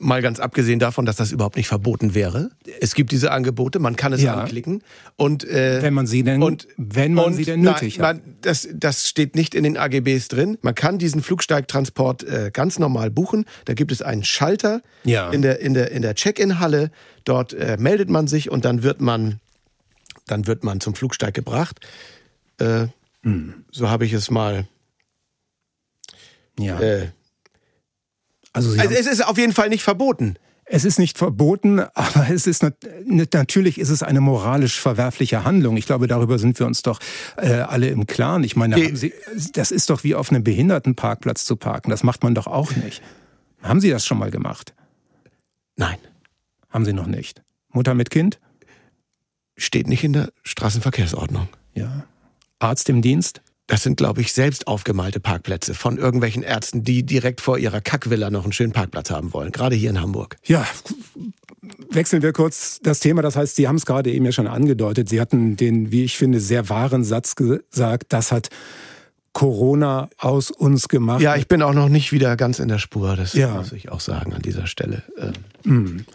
Mal ganz abgesehen davon, dass das überhaupt nicht verboten wäre. Es gibt diese Angebote, man kann es ja. anklicken und äh, wenn man sie denn und, wenn man und, sie denn nötig nein, hat. das, das steht nicht in den AGBs drin. Man kann diesen Flugsteigtransport äh, ganz normal buchen. Da gibt es einen Schalter ja. in der in der in der Check-in-Halle. Dort äh, meldet man sich und dann wird man dann wird man zum Flugsteig gebracht. Äh, hm. So habe ich es mal. Ja. Äh, also, also es ist auf jeden Fall nicht verboten. Es ist nicht verboten, aber es ist natürlich ist es eine moralisch verwerfliche Handlung. Ich glaube, darüber sind wir uns doch äh, alle im Klaren. Ich meine, Sie, das ist doch wie auf einem Behindertenparkplatz zu parken. Das macht man doch auch nicht. Haben Sie das schon mal gemacht? Nein. Haben Sie noch nicht. Mutter mit Kind? Steht nicht in der Straßenverkehrsordnung. Ja. Arzt im Dienst? Das sind, glaube ich, selbst aufgemalte Parkplätze von irgendwelchen Ärzten, die direkt vor ihrer Kackvilla noch einen schönen Parkplatz haben wollen. Gerade hier in Hamburg. Ja, wechseln wir kurz das Thema. Das heißt, Sie haben es gerade eben ja schon angedeutet. Sie hatten den, wie ich finde, sehr wahren Satz gesagt. Das hat Corona aus uns gemacht. Ja, ich bin auch noch nicht wieder ganz in der Spur. Das ja. muss ich auch sagen an dieser Stelle. Ähm,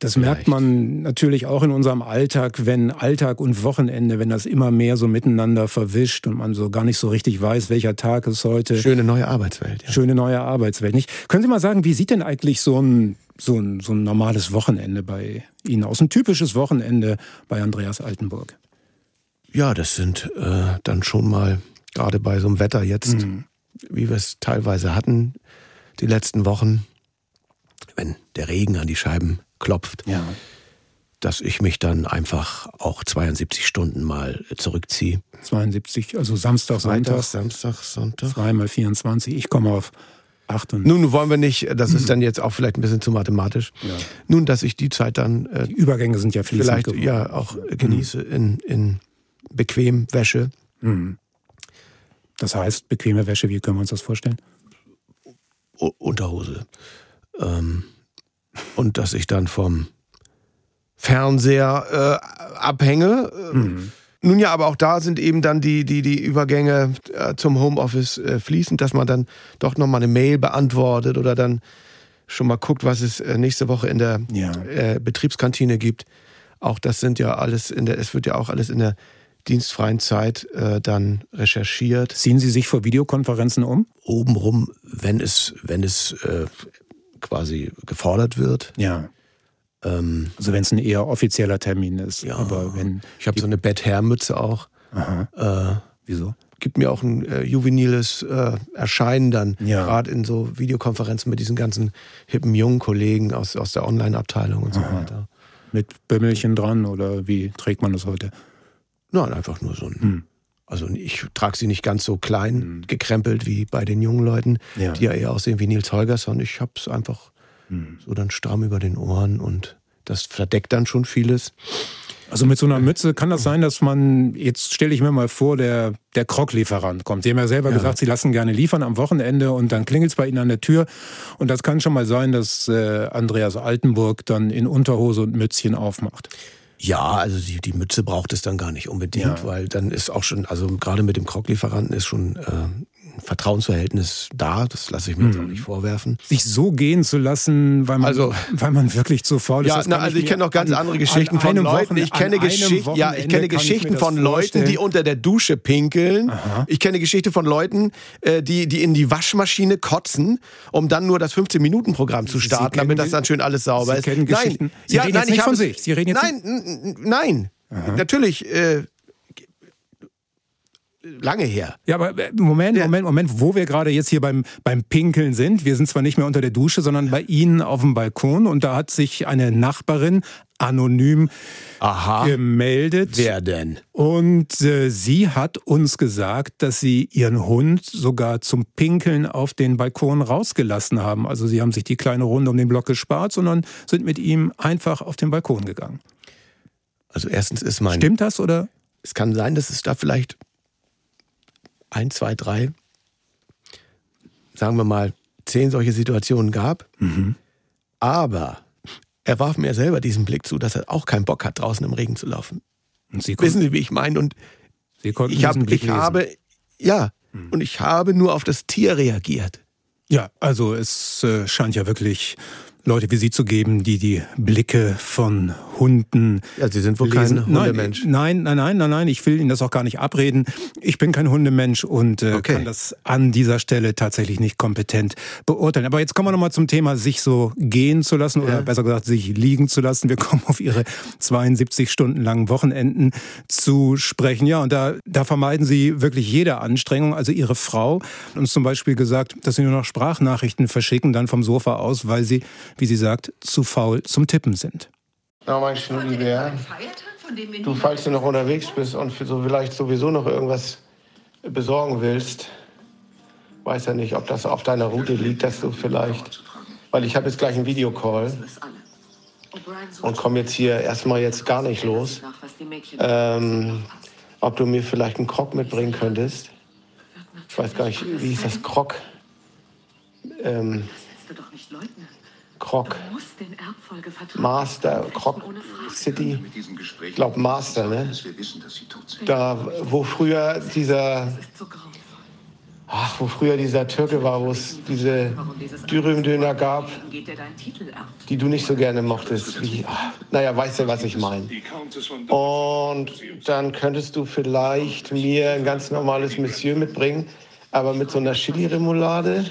das Vielleicht. merkt man natürlich auch in unserem Alltag, wenn Alltag und Wochenende, wenn das immer mehr so miteinander verwischt und man so gar nicht so richtig weiß, welcher Tag ist heute. Schöne neue Arbeitswelt. Ja. Schöne neue Arbeitswelt, nicht? Können Sie mal sagen, wie sieht denn eigentlich so ein, so ein, so ein normales Wochenende bei Ihnen aus? Ein typisches Wochenende bei Andreas Altenburg? Ja, das sind äh, dann schon mal, gerade bei so einem Wetter jetzt, mhm. wie wir es teilweise hatten, die letzten Wochen, wenn der Regen an die Scheiben klopft, ja. dass ich mich dann einfach auch 72 Stunden mal zurückziehe. 72, also Samstag, Sonntag. Samstag, Sonntag. Zweimal 24. Ich komme auf 8 und Nun wollen wir nicht, das ist dann jetzt auch vielleicht ein bisschen zu mathematisch. Ja. Nun, dass ich die Zeit dann. Äh, die Übergänge sind ja fließend Vielleicht geworden. ja auch genieße mhm. in, in bequem Wäsche. Mhm. Das heißt, bequeme Wäsche, wie können wir uns das vorstellen? U Unterhose. Ähm, und dass ich dann vom Fernseher äh, abhänge. Mhm. Nun ja, aber auch da sind eben dann die, die, die Übergänge äh, zum Homeoffice äh, fließend, dass man dann doch nochmal eine Mail beantwortet oder dann schon mal guckt, was es äh, nächste Woche in der ja. Äh, Betriebskantine gibt. Auch das sind ja alles in der, es wird ja auch alles in der dienstfreien Zeit äh, dann recherchiert. Ziehen Sie sich vor Videokonferenzen um? Obenrum, wenn es, wenn es quasi gefordert wird. Ja. Ähm, also wenn es ein eher offizieller Termin ist. Ja. Aber wenn ich habe so eine Bettherrmütze auch. Aha. Äh, Wieso? Gibt mir auch ein äh, juveniles äh, Erscheinen dann, ja. gerade in so Videokonferenzen mit diesen ganzen hippen jungen Kollegen aus, aus der Online-Abteilung und so Aha. weiter. Mit Bimmelchen dran oder wie trägt man das heute? Nein, einfach nur so ein hm. Also ich trage sie nicht ganz so klein, mhm. gekrempelt wie bei den jungen Leuten, ja. die ja eher aussehen wie Nils Holgersson. Ich habe es einfach mhm. so dann stramm über den Ohren und das verdeckt dann schon vieles. Also mit so einer Mütze kann das sein, dass man, jetzt stelle ich mir mal vor, der, der Krog-Lieferant kommt. Sie haben ja selber ja. gesagt, Sie lassen gerne liefern am Wochenende und dann klingelt es bei Ihnen an der Tür. Und das kann schon mal sein, dass äh, Andreas Altenburg dann in Unterhose und Mützchen aufmacht. Ja, also die, die Mütze braucht es dann gar nicht unbedingt, ja. weil dann ist auch schon, also gerade mit dem Kroglieferanten ist schon äh, Vertrauensverhältnis da, das lasse ich mir mhm. jetzt auch nicht vorwerfen. Sich so gehen zu lassen, weil man, also, weil man wirklich zu faul ist. Ja, na, also ich kenne noch ganz an, andere Geschichten von Leuten. ich kenne, Geschicht, ja, ich kenne Geschichten ich von Leuten, die unter der Dusche pinkeln. Aha. Ich kenne Geschichte von Leuten, äh, die, die in die Waschmaschine kotzen, um dann nur das 15-Minuten-Programm zu starten, damit das dann schön alles sauber Sie ist. Nein, Sie ja, reden nein, jetzt nicht von sich. Sie reden jetzt nein, nein. Aha. Natürlich äh, lange her. Ja, aber äh, Moment, Moment, Moment, wo wir gerade jetzt hier beim, beim Pinkeln sind. Wir sind zwar nicht mehr unter der Dusche, sondern bei Ihnen auf dem Balkon und da hat sich eine Nachbarin anonym Aha. gemeldet. Wer denn? Und äh, sie hat uns gesagt, dass sie ihren Hund sogar zum Pinkeln auf den Balkon rausgelassen haben. Also sie haben sich die kleine Runde um den Block gespart, sondern sind mit ihm einfach auf den Balkon gegangen. Also erstens ist mein... Stimmt das oder? Es kann sein, dass es da vielleicht ein, zwei, drei, sagen wir mal, zehn solche Situationen gab. Mhm. Aber er warf mir selber diesen Blick zu, dass er auch keinen Bock hat, draußen im Regen zu laufen. Sie Wissen Sie, wie ich meine? Und Sie konnten ich, hab, ich habe, ja, mhm. und ich habe nur auf das Tier reagiert. Ja, also es äh, scheint ja wirklich Leute wie Sie zu geben, die die Blicke von Hunden. Ja, Sie sind wohl lesen. kein Hundemensch. Nein, nein, nein, nein, nein, ich will Ihnen das auch gar nicht abreden. Ich bin kein Hundemensch und äh, okay. kann das an dieser Stelle tatsächlich nicht kompetent beurteilen. Aber jetzt kommen wir nochmal zum Thema, sich so gehen zu lassen oder ja. besser gesagt, sich liegen zu lassen. Wir kommen auf Ihre 72 Stunden langen Wochenenden zu sprechen. Ja, und da, da vermeiden Sie wirklich jede Anstrengung. Also Ihre Frau hat uns zum Beispiel gesagt, dass Sie nur noch Sprachnachrichten verschicken, dann vom Sofa aus, weil Sie wie sie sagt, zu faul zum Tippen sind. Na, mein Schnullibär, du, falls du noch unterwegs bist und so vielleicht sowieso noch irgendwas besorgen willst, weiß ja nicht, ob das auf deiner Route liegt, dass du vielleicht, weil ich habe jetzt gleich einen Videocall und komme jetzt hier erstmal jetzt gar nicht los, ähm, ob du mir vielleicht einen Krog mitbringen könntest. ich weiß gar nicht, wie hieß das, Krog. Ähm, Krog. Master, Krog City. Ich glaube Master, ne? Da, wo früher dieser Ach, wo früher dieser Türke war, wo es diese Dürüm-Döner gab, die du nicht so gerne mochtest. Wie, ach, naja, weißt du, was ich meine. Und dann könntest du vielleicht mir ein ganz normales Monsieur mitbringen, aber mit so einer Chili-Remoulade.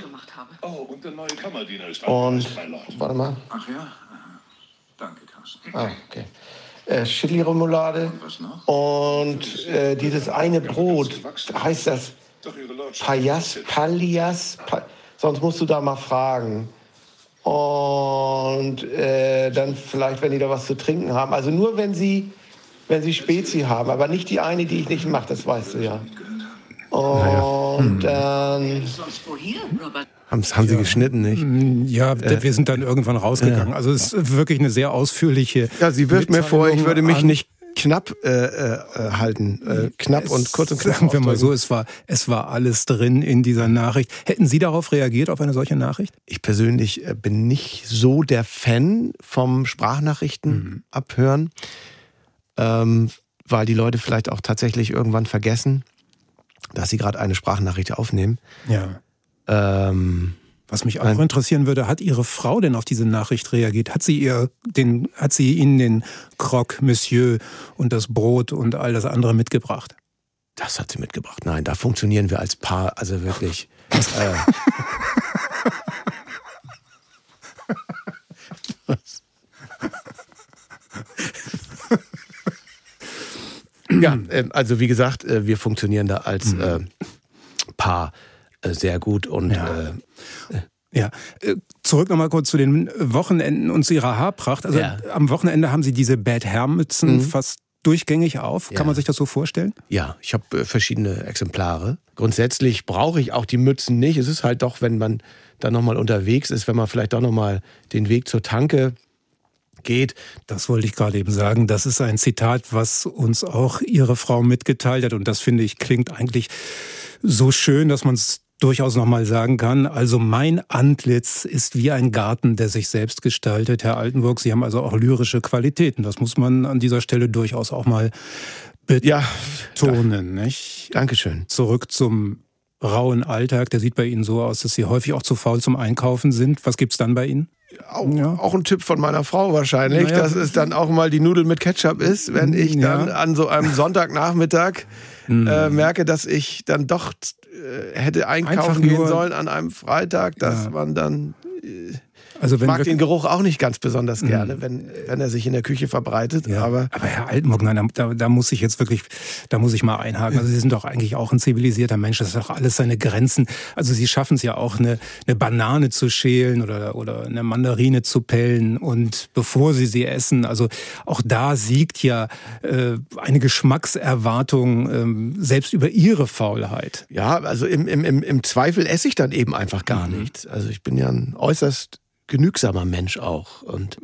Und, warte mal. Ach ja? Danke, Carsten. Ah, okay. Äh, Chili-Remoulade und äh, dieses eine Brot, heißt das Payas, Palias, pa sonst musst du da mal fragen. Und äh, dann vielleicht, wenn die da was zu trinken haben. Also nur, wenn sie, wenn sie Spezi haben, aber nicht die eine, die ich nicht mache, das weißt du ja. Und dann... Haben, haben Sie geschnitten, nicht? Mm, Ja, Äh, wir sind dann irgendwann rausgegangen. ja. Also es ist wirklich eine sehr ausführliche. Ja, sie wirft mir vor, ich würde mich nicht knapp äh, äh, äh, halten. Äh, knapp und kurz und knapp. Sagen wir mal so, es war, es war alles drin in dieser Nachricht. Hätten Sie darauf reagiert, auf eine solche Nachricht? Ich persönlich äh, bin nicht so der Fan vom Sprachnachrichten Mhm. abhören, ähm, weil die Leute vielleicht auch tatsächlich irgendwann vergessen, dass sie gerade eine Sprachnachricht aufnehmen. Ja. Ähm, Was mich auch interessieren würde, hat Ihre Frau denn auf diese Nachricht reagiert? Hat sie ihr den, hat sie Ihnen den Croque Monsieur und das Brot und all das andere mitgebracht? Das hat sie mitgebracht. Nein, da funktionieren wir als Paar, also wirklich. äh, ja, ähm, also wie gesagt, äh, wir funktionieren da als äh, Paar äh, sehr gut und Ja. äh, Ja, äh, zurück nochmal kurz zu den Wochenenden und zu Ihrer Haarpracht. Also Ja. am Wochenende haben Sie diese Bad Hair Mützen Mhm. fast durchgängig auf. Ja. Kann man sich das so vorstellen? Ja, ich habe äh, verschiedene Exemplare. Grundsätzlich brauche ich auch die Mützen nicht. Es ist halt doch, wenn man dann nochmal unterwegs ist, wenn man vielleicht doch nochmal den Weg zur Tanke geht. Das wollte ich gerade eben sagen. Das ist ein Zitat, was uns auch Ihre Frau mitgeteilt hat. Und das finde ich klingt eigentlich so schön, dass man es durchaus nochmal sagen kann. Also mein Antlitz ist wie ein Garten, der sich selbst gestaltet. Herr Altenburg, Sie haben also auch lyrische Qualitäten. Das muss man an dieser Stelle durchaus auch mal betonen. nicht? Dankeschön. Zurück zum rauen Alltag. Der sieht bei Ihnen so aus, dass Sie häufig auch zu faul zum Einkaufen sind. Was gibt's dann bei Ihnen? Auch, auch ein Tipp von meiner Frau wahrscheinlich, Naja. dass es dann auch mal die Nudeln mit Ketchup ist, wenn ich dann Ja. an so einem Sonntagnachmittag äh, merke, dass ich dann doch hätte Einfach einkaufen gehen sollen an einem Freitag, dass Ja. man dann Also wenn mag wir- den Geruch auch nicht ganz besonders Mhm. gerne, wenn, wenn er sich in der Küche verbreitet. Aber Aber Herr nein, da, da muss ich jetzt wirklich, da muss ich mal einhaken. Also Sie sind doch eigentlich auch ein zivilisierter Mensch. Das hat doch alles seine Grenzen. Also Sie schaffen es ja auch, eine, eine Banane zu schälen oder, oder eine Mandarine zu pellen und bevor Sie sie essen. Also auch da siegt ja äh, eine Geschmackserwartung ähm, selbst über Ihre Faulheit. Ja, also im, im, im, im Zweifel esse ich dann eben einfach gar Mhm. nichts. Also ich bin ja ein äußerst genügsamer Mensch auch. Und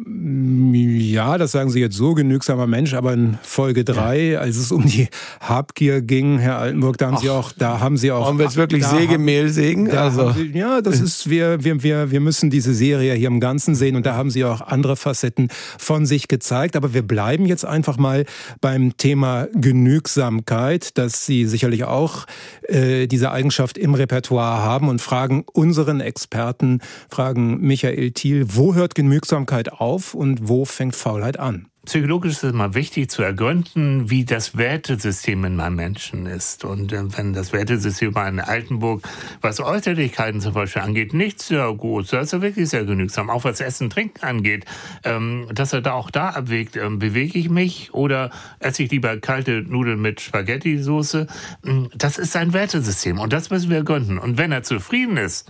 Ja, das sagen Sie jetzt so, genügsamer Mensch, aber in Folge drei, als es um die Habgier ging, Herr Altenburg, da haben Sie auch, da haben Sie auch. wollen wir jetzt wirklich da Sägemehl sägen? Da Also- Sie, ja, das ist, wir, wir, wir, wir müssen diese Serie hier im Ganzen sehen und da haben Sie auch andere Facetten von sich gezeigt. Aber wir bleiben jetzt einfach mal beim Thema Genügsamkeit, dass Sie sicherlich auch äh, diese Eigenschaft im Repertoire haben und fragen unseren Experten, fragen Michael Thiel, wo hört Genügsamkeit auf und wo fängt Faulheit an? Psychologisch ist es immer wichtig zu ergründen, wie das Wertesystem in meinem Menschen ist. Und äh, wenn das Wertesystem einem Altenburg, was Äußerlichkeiten zum Beispiel angeht, nicht sehr gut, da ist er wirklich sehr genügsam. Auch was Essen, Trinken angeht, ähm, dass er da auch da abwägt, ähm, bewege ich mich oder esse ich lieber kalte Nudeln mit Spaghetti-Soße. Ähm, Das ist sein Wertesystem und das müssen wir ergründen. Und wenn er zufrieden ist,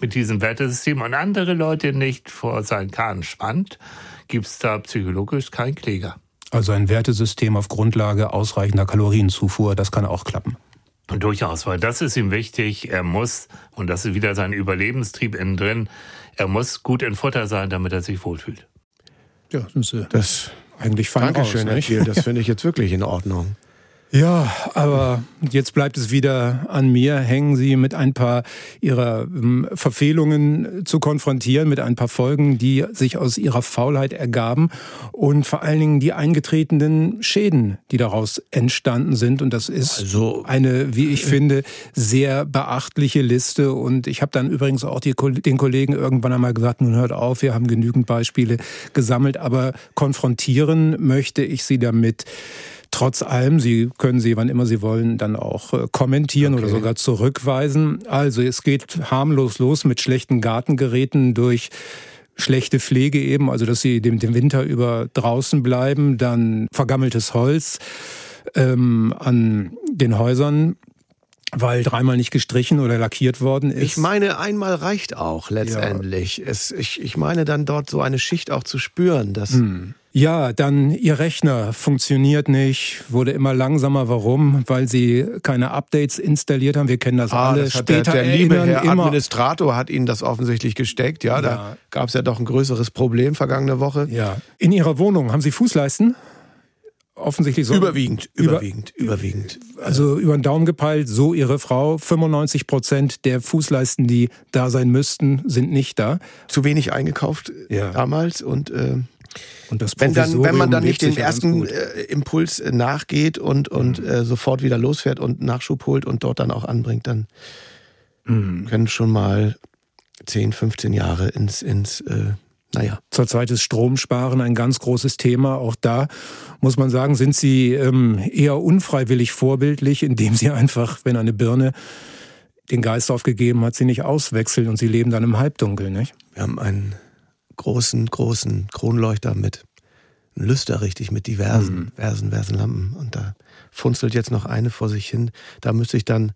mit diesem Wertesystem und andere Leute nicht vor seinen Kahn spannt, gibt es da psychologisch keinen Kläger. Also ein Wertesystem auf Grundlage ausreichender Kalorienzufuhr, das kann auch klappen. Und durchaus, weil das ist ihm wichtig. Er muss, und das ist wieder sein Überlebenstrieb innen drin, er muss gut in Futter sein, damit er sich wohlfühlt. Ja, sind Sie das eigentlich fein Dankeschön, Herr nicht? Das finde ich jetzt wirklich in Ordnung. Ja, aber jetzt bleibt es wieder an mir. Hängen Sie mit ein paar Ihrer ähm, Verfehlungen zu konfrontieren, mit ein paar Folgen, die sich aus Ihrer Faulheit ergaben und vor allen Dingen die eingetretenen Schäden, die daraus entstanden sind. Und das ist also, eine, wie ich finde, sehr beachtliche Liste. Und ich habe dann übrigens auch die, den Kollegen irgendwann einmal gesagt, nun hört auf, wir haben genügend Beispiele gesammelt, aber konfrontieren möchte ich Sie damit Trotz allem, Sie können sie, wann immer Sie wollen, dann auch äh, kommentieren okay. oder sogar zurückweisen. Also es geht harmlos los mit schlechten Gartengeräten durch schlechte Pflege eben, also dass sie den, den Winter über draußen bleiben, dann vergammeltes Holz ähm, an den Häusern, weil dreimal nicht gestrichen oder lackiert worden ist. Ich meine, einmal reicht auch letztendlich. Ja. Es, ich, ich meine dann dort so eine Schicht auch zu spüren, dass hm. Ja, dann Ihr Rechner funktioniert nicht, wurde immer langsamer. Warum? Weil Sie keine Updates installiert haben. Wir kennen das ah, alle. Das Später der, der liebe Herr Administrator hat Ihnen das offensichtlich gesteckt. Ja, ja. da gab es ja doch ein größeres Problem vergangene Woche. Ja. In Ihrer Wohnung haben Sie Fußleisten? offensichtlich so. Überwiegend, überwiegend, über, überwiegend. Also über den Daumen gepeilt, so ihre Frau. 95 Prozent der Fußleisten, die da sein müssten, sind nicht da. Zu wenig eingekauft ja. damals und äh, und das wenn, dann, wenn man dann nicht den ersten äh, Impuls äh, nachgeht und, und mhm. äh, sofort wieder losfährt und Nachschub holt und dort dann auch anbringt, dann mhm. können schon mal 10, 15 Jahre ins, ins äh, naja. Zurzeit ist Stromsparen ein ganz großes Thema. Auch da muss man sagen, sind Sie ähm, eher unfreiwillig vorbildlich, indem Sie einfach, wenn eine Birne den Geist aufgegeben hat, sie nicht auswechseln und sie leben dann im Halbdunkel, nicht? Wir haben einen großen, großen Kronleuchter mit Lüster richtig, mit diversen, mhm. diversen, diversen Lampen. Und da funzelt jetzt noch eine vor sich hin. Da müsste ich dann,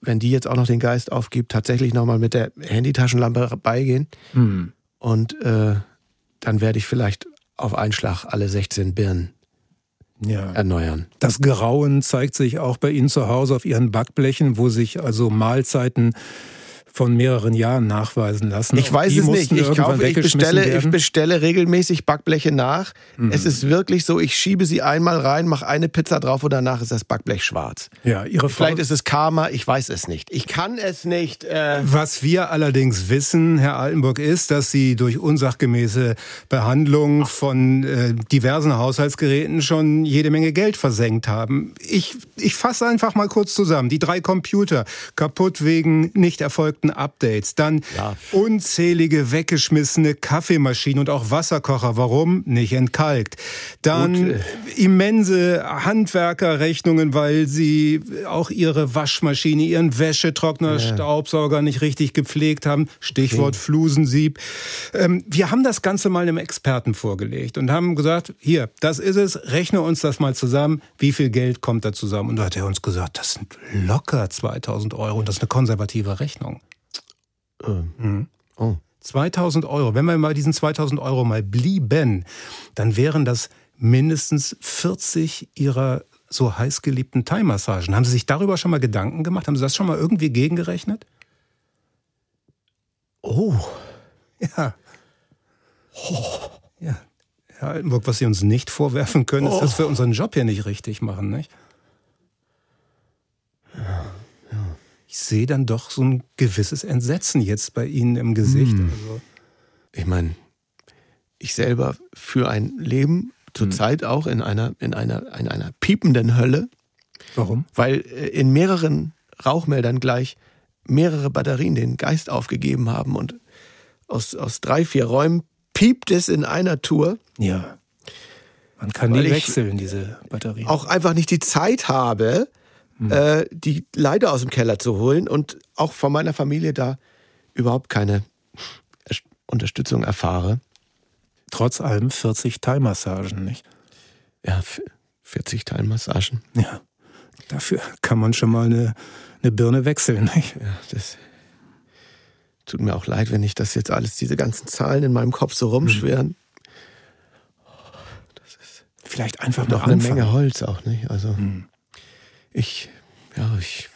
wenn die jetzt auch noch den Geist aufgibt, tatsächlich nochmal mit der Handytaschenlampe beigehen. Mhm. Und äh, dann werde ich vielleicht auf einen Schlag alle 16 Birnen ja. erneuern. Das Grauen zeigt sich auch bei Ihnen zu Hause auf Ihren Backblechen, wo sich also Mahlzeiten von mehreren Jahren nachweisen lassen. Ich weiß es nicht. Ich kaufe, ich bestelle, ich bestelle regelmäßig Backbleche nach. Mhm. Es ist wirklich so, ich schiebe sie einmal rein, mache eine Pizza drauf und danach ist das Backblech schwarz. Ja, Ihre Frau Vielleicht ist es Karma, ich weiß es nicht. Ich kann es nicht. Äh Was wir allerdings wissen, Herr Altenburg, ist, dass Sie durch unsachgemäße Behandlung von äh, diversen Haushaltsgeräten schon jede Menge Geld versenkt haben. Ich, ich fasse einfach mal kurz zusammen. Die drei Computer kaputt wegen nicht erfolgten verrückten Updates. Dann ja. unzählige weggeschmissene Kaffeemaschinen und auch Wasserkocher. Warum? Nicht entkalkt. Dann Gut. immense Handwerkerrechnungen, weil sie auch ihre Waschmaschine, ihren Wäschetrockner, ja. Staubsauger nicht richtig gepflegt haben. Stichwort okay. Flusensieb. Ähm, wir haben das Ganze mal einem Experten vorgelegt und haben gesagt, hier, das ist es, rechne uns das mal zusammen. Wie viel Geld kommt da zusammen? Und da hat er uns gesagt, das sind locker 2000 Euro und das ist eine konservative Rechnung. Mhm. Oh. 2000 Euro. Wenn wir mal diesen 2000 Euro mal blieben, dann wären das mindestens 40 Ihrer so heißgeliebten Thai-Massagen. Haben Sie sich darüber schon mal Gedanken gemacht? Haben Sie das schon mal irgendwie gegengerechnet? Oh. Ja. Oh. Ja. Herr Altenburg, was Sie uns nicht vorwerfen können, ist, dass wir unseren Job hier nicht richtig machen, nicht? Ich sehe dann doch so ein gewisses Entsetzen jetzt bei Ihnen im Gesicht. Hm. Also. Ich meine, ich selber für ein Leben zurzeit hm. auch in einer, in, einer, in einer piependen Hölle. Warum? Weil äh, in mehreren Rauchmeldern gleich mehrere Batterien den Geist aufgegeben haben und aus, aus drei, vier Räumen piept es in einer Tour. Ja. Man kann die wechseln, diese Batterien. Auch einfach nicht die Zeit habe, mhm. äh, die Leiter aus dem Keller zu holen und auch von meiner Familie da überhaupt keine Unterstützung erfahre. Trotz allem 40 Teilmassagen, nicht? Ja, 40 Teilmassagen. Ja. Dafür kann man schon mal eine, eine Birne wechseln, nicht? Ja, das tut mir auch leid, wenn ich das jetzt alles, diese ganzen Zahlen in meinem Kopf so rumschweren. Mhm. Das ist Vielleicht einfach noch eine Menge Holz auch, nicht? Also. Mhm ich, ja, ich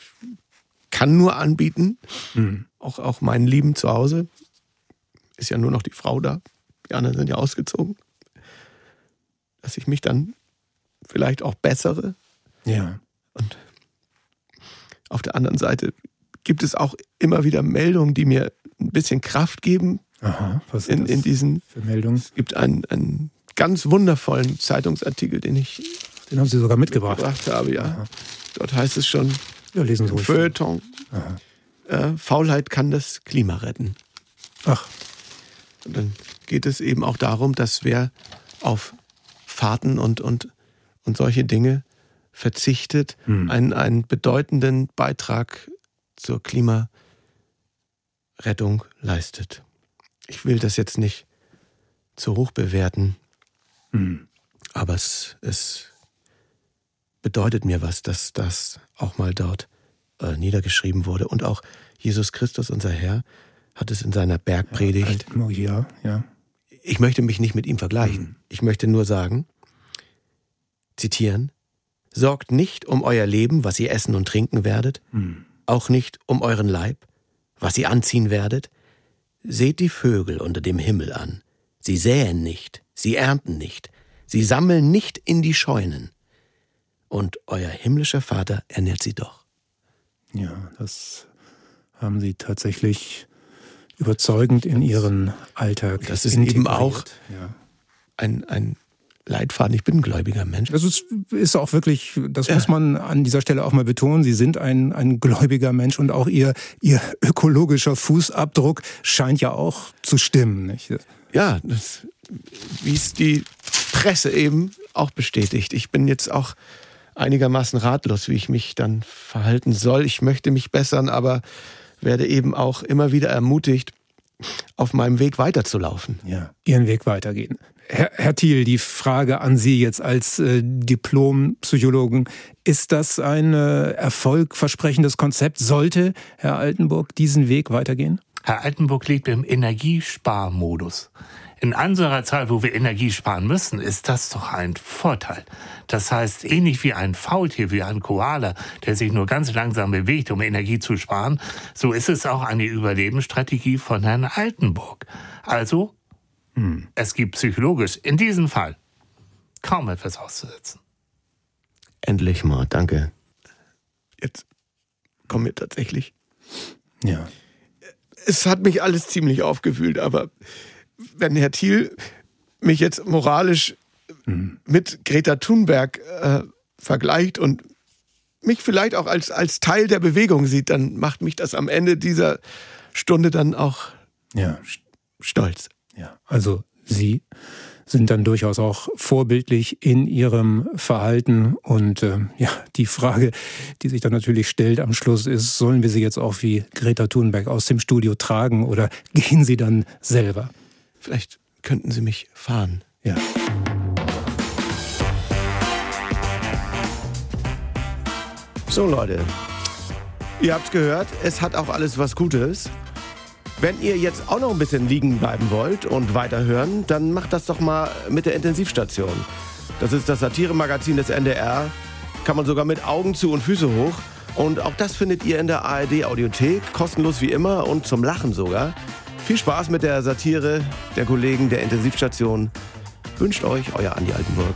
kann nur anbieten, mhm. auch, auch meinen Lieben zu Hause. Ist ja nur noch die Frau da. Die anderen sind ja ausgezogen. Dass ich mich dann vielleicht auch bessere. Ja. Und auf der anderen Seite gibt es auch immer wieder Meldungen, die mir ein bisschen Kraft geben. Aha, was in, in diesen für Meldungen? Es gibt einen, einen ganz wundervollen Zeitungsartikel, den ich den haben Sie sogar mitgebracht. Gebracht habe, ja. Aha. Dort heißt es schon ja, lesen Sie Feuilleton. Äh, Faulheit kann das Klima retten. Ach. Und dann geht es eben auch darum, dass wer auf Fahrten und, und, und solche Dinge verzichtet, hm. einen, einen bedeutenden Beitrag zur Klimarettung leistet. Ich will das jetzt nicht zu hoch bewerten, hm. aber es, es bedeutet mir was, dass das auch mal dort äh, niedergeschrieben wurde. Und auch Jesus Christus, unser Herr, hat es in seiner Bergpredigt. Ja, ja, ja. Ich möchte mich nicht mit ihm vergleichen. Mhm. Ich möchte nur sagen, zitieren, sorgt nicht um euer Leben, was ihr essen und trinken werdet, mhm. auch nicht um euren Leib, was ihr anziehen werdet. Seht die Vögel unter dem Himmel an. Sie säen nicht, sie ernten nicht, sie sammeln nicht in die Scheunen und euer himmlischer Vater ernährt sie doch. Ja, das haben Sie tatsächlich überzeugend in Ihren Alltag. Das ist eben auch ja. ein, ein Leitfaden. Ich bin ein gläubiger Mensch. Das ist, ist auch wirklich, das ja. muss man an dieser Stelle auch mal betonen. Sie sind ein, ein gläubiger Mensch und auch Ihr, Ihr ökologischer Fußabdruck scheint ja auch zu stimmen. Nicht? Ja, wie es die Presse eben auch bestätigt. Ich bin jetzt auch einigermaßen ratlos, wie ich mich dann verhalten soll. Ich möchte mich bessern, aber werde eben auch immer wieder ermutigt, auf meinem Weg weiterzulaufen. Ja, Ihren Weg weitergehen. Herr, Herr Thiel, die Frage an Sie jetzt als äh, Diplompsychologen. Ist das ein äh, erfolgversprechendes Konzept? Sollte Herr Altenburg diesen Weg weitergehen? Herr Altenburg lebt im Energiesparmodus. In unserer Zeit, wo wir Energie sparen müssen, ist das doch ein Vorteil. Das heißt, ähnlich wie ein Faultier, wie ein Koala, der sich nur ganz langsam bewegt, um Energie zu sparen, so ist es auch eine Überlebensstrategie von Herrn Altenburg. Also, hm. es gibt psychologisch in diesem Fall kaum etwas auszusetzen. Endlich mal, danke. Jetzt kommen wir tatsächlich. Ja. Es hat mich alles ziemlich aufgewühlt, aber wenn Herr Thiel mich jetzt moralisch mhm. mit Greta Thunberg äh, vergleicht und mich vielleicht auch als, als Teil der Bewegung sieht, dann macht mich das am Ende dieser Stunde dann auch ja. stolz. Ja, also Sie sind dann durchaus auch vorbildlich in ihrem Verhalten. Und äh, ja, die Frage, die sich dann natürlich stellt am Schluss ist, sollen wir sie jetzt auch wie Greta Thunberg aus dem Studio tragen oder gehen sie dann selber? Vielleicht könnten Sie mich fahren. Ja. So Leute, ihr habt's gehört, es hat auch alles was Gutes. Wenn ihr jetzt auch noch ein bisschen liegen bleiben wollt und weiterhören, dann macht das doch mal mit der Intensivstation. Das ist das Satiremagazin des NDR. Kann man sogar mit Augen zu und Füße hoch. Und auch das findet ihr in der ARD Audiothek, kostenlos wie immer und zum Lachen sogar. Viel Spaß mit der Satire der Kollegen der Intensivstation. Wünscht euch euer Andi Altenburg.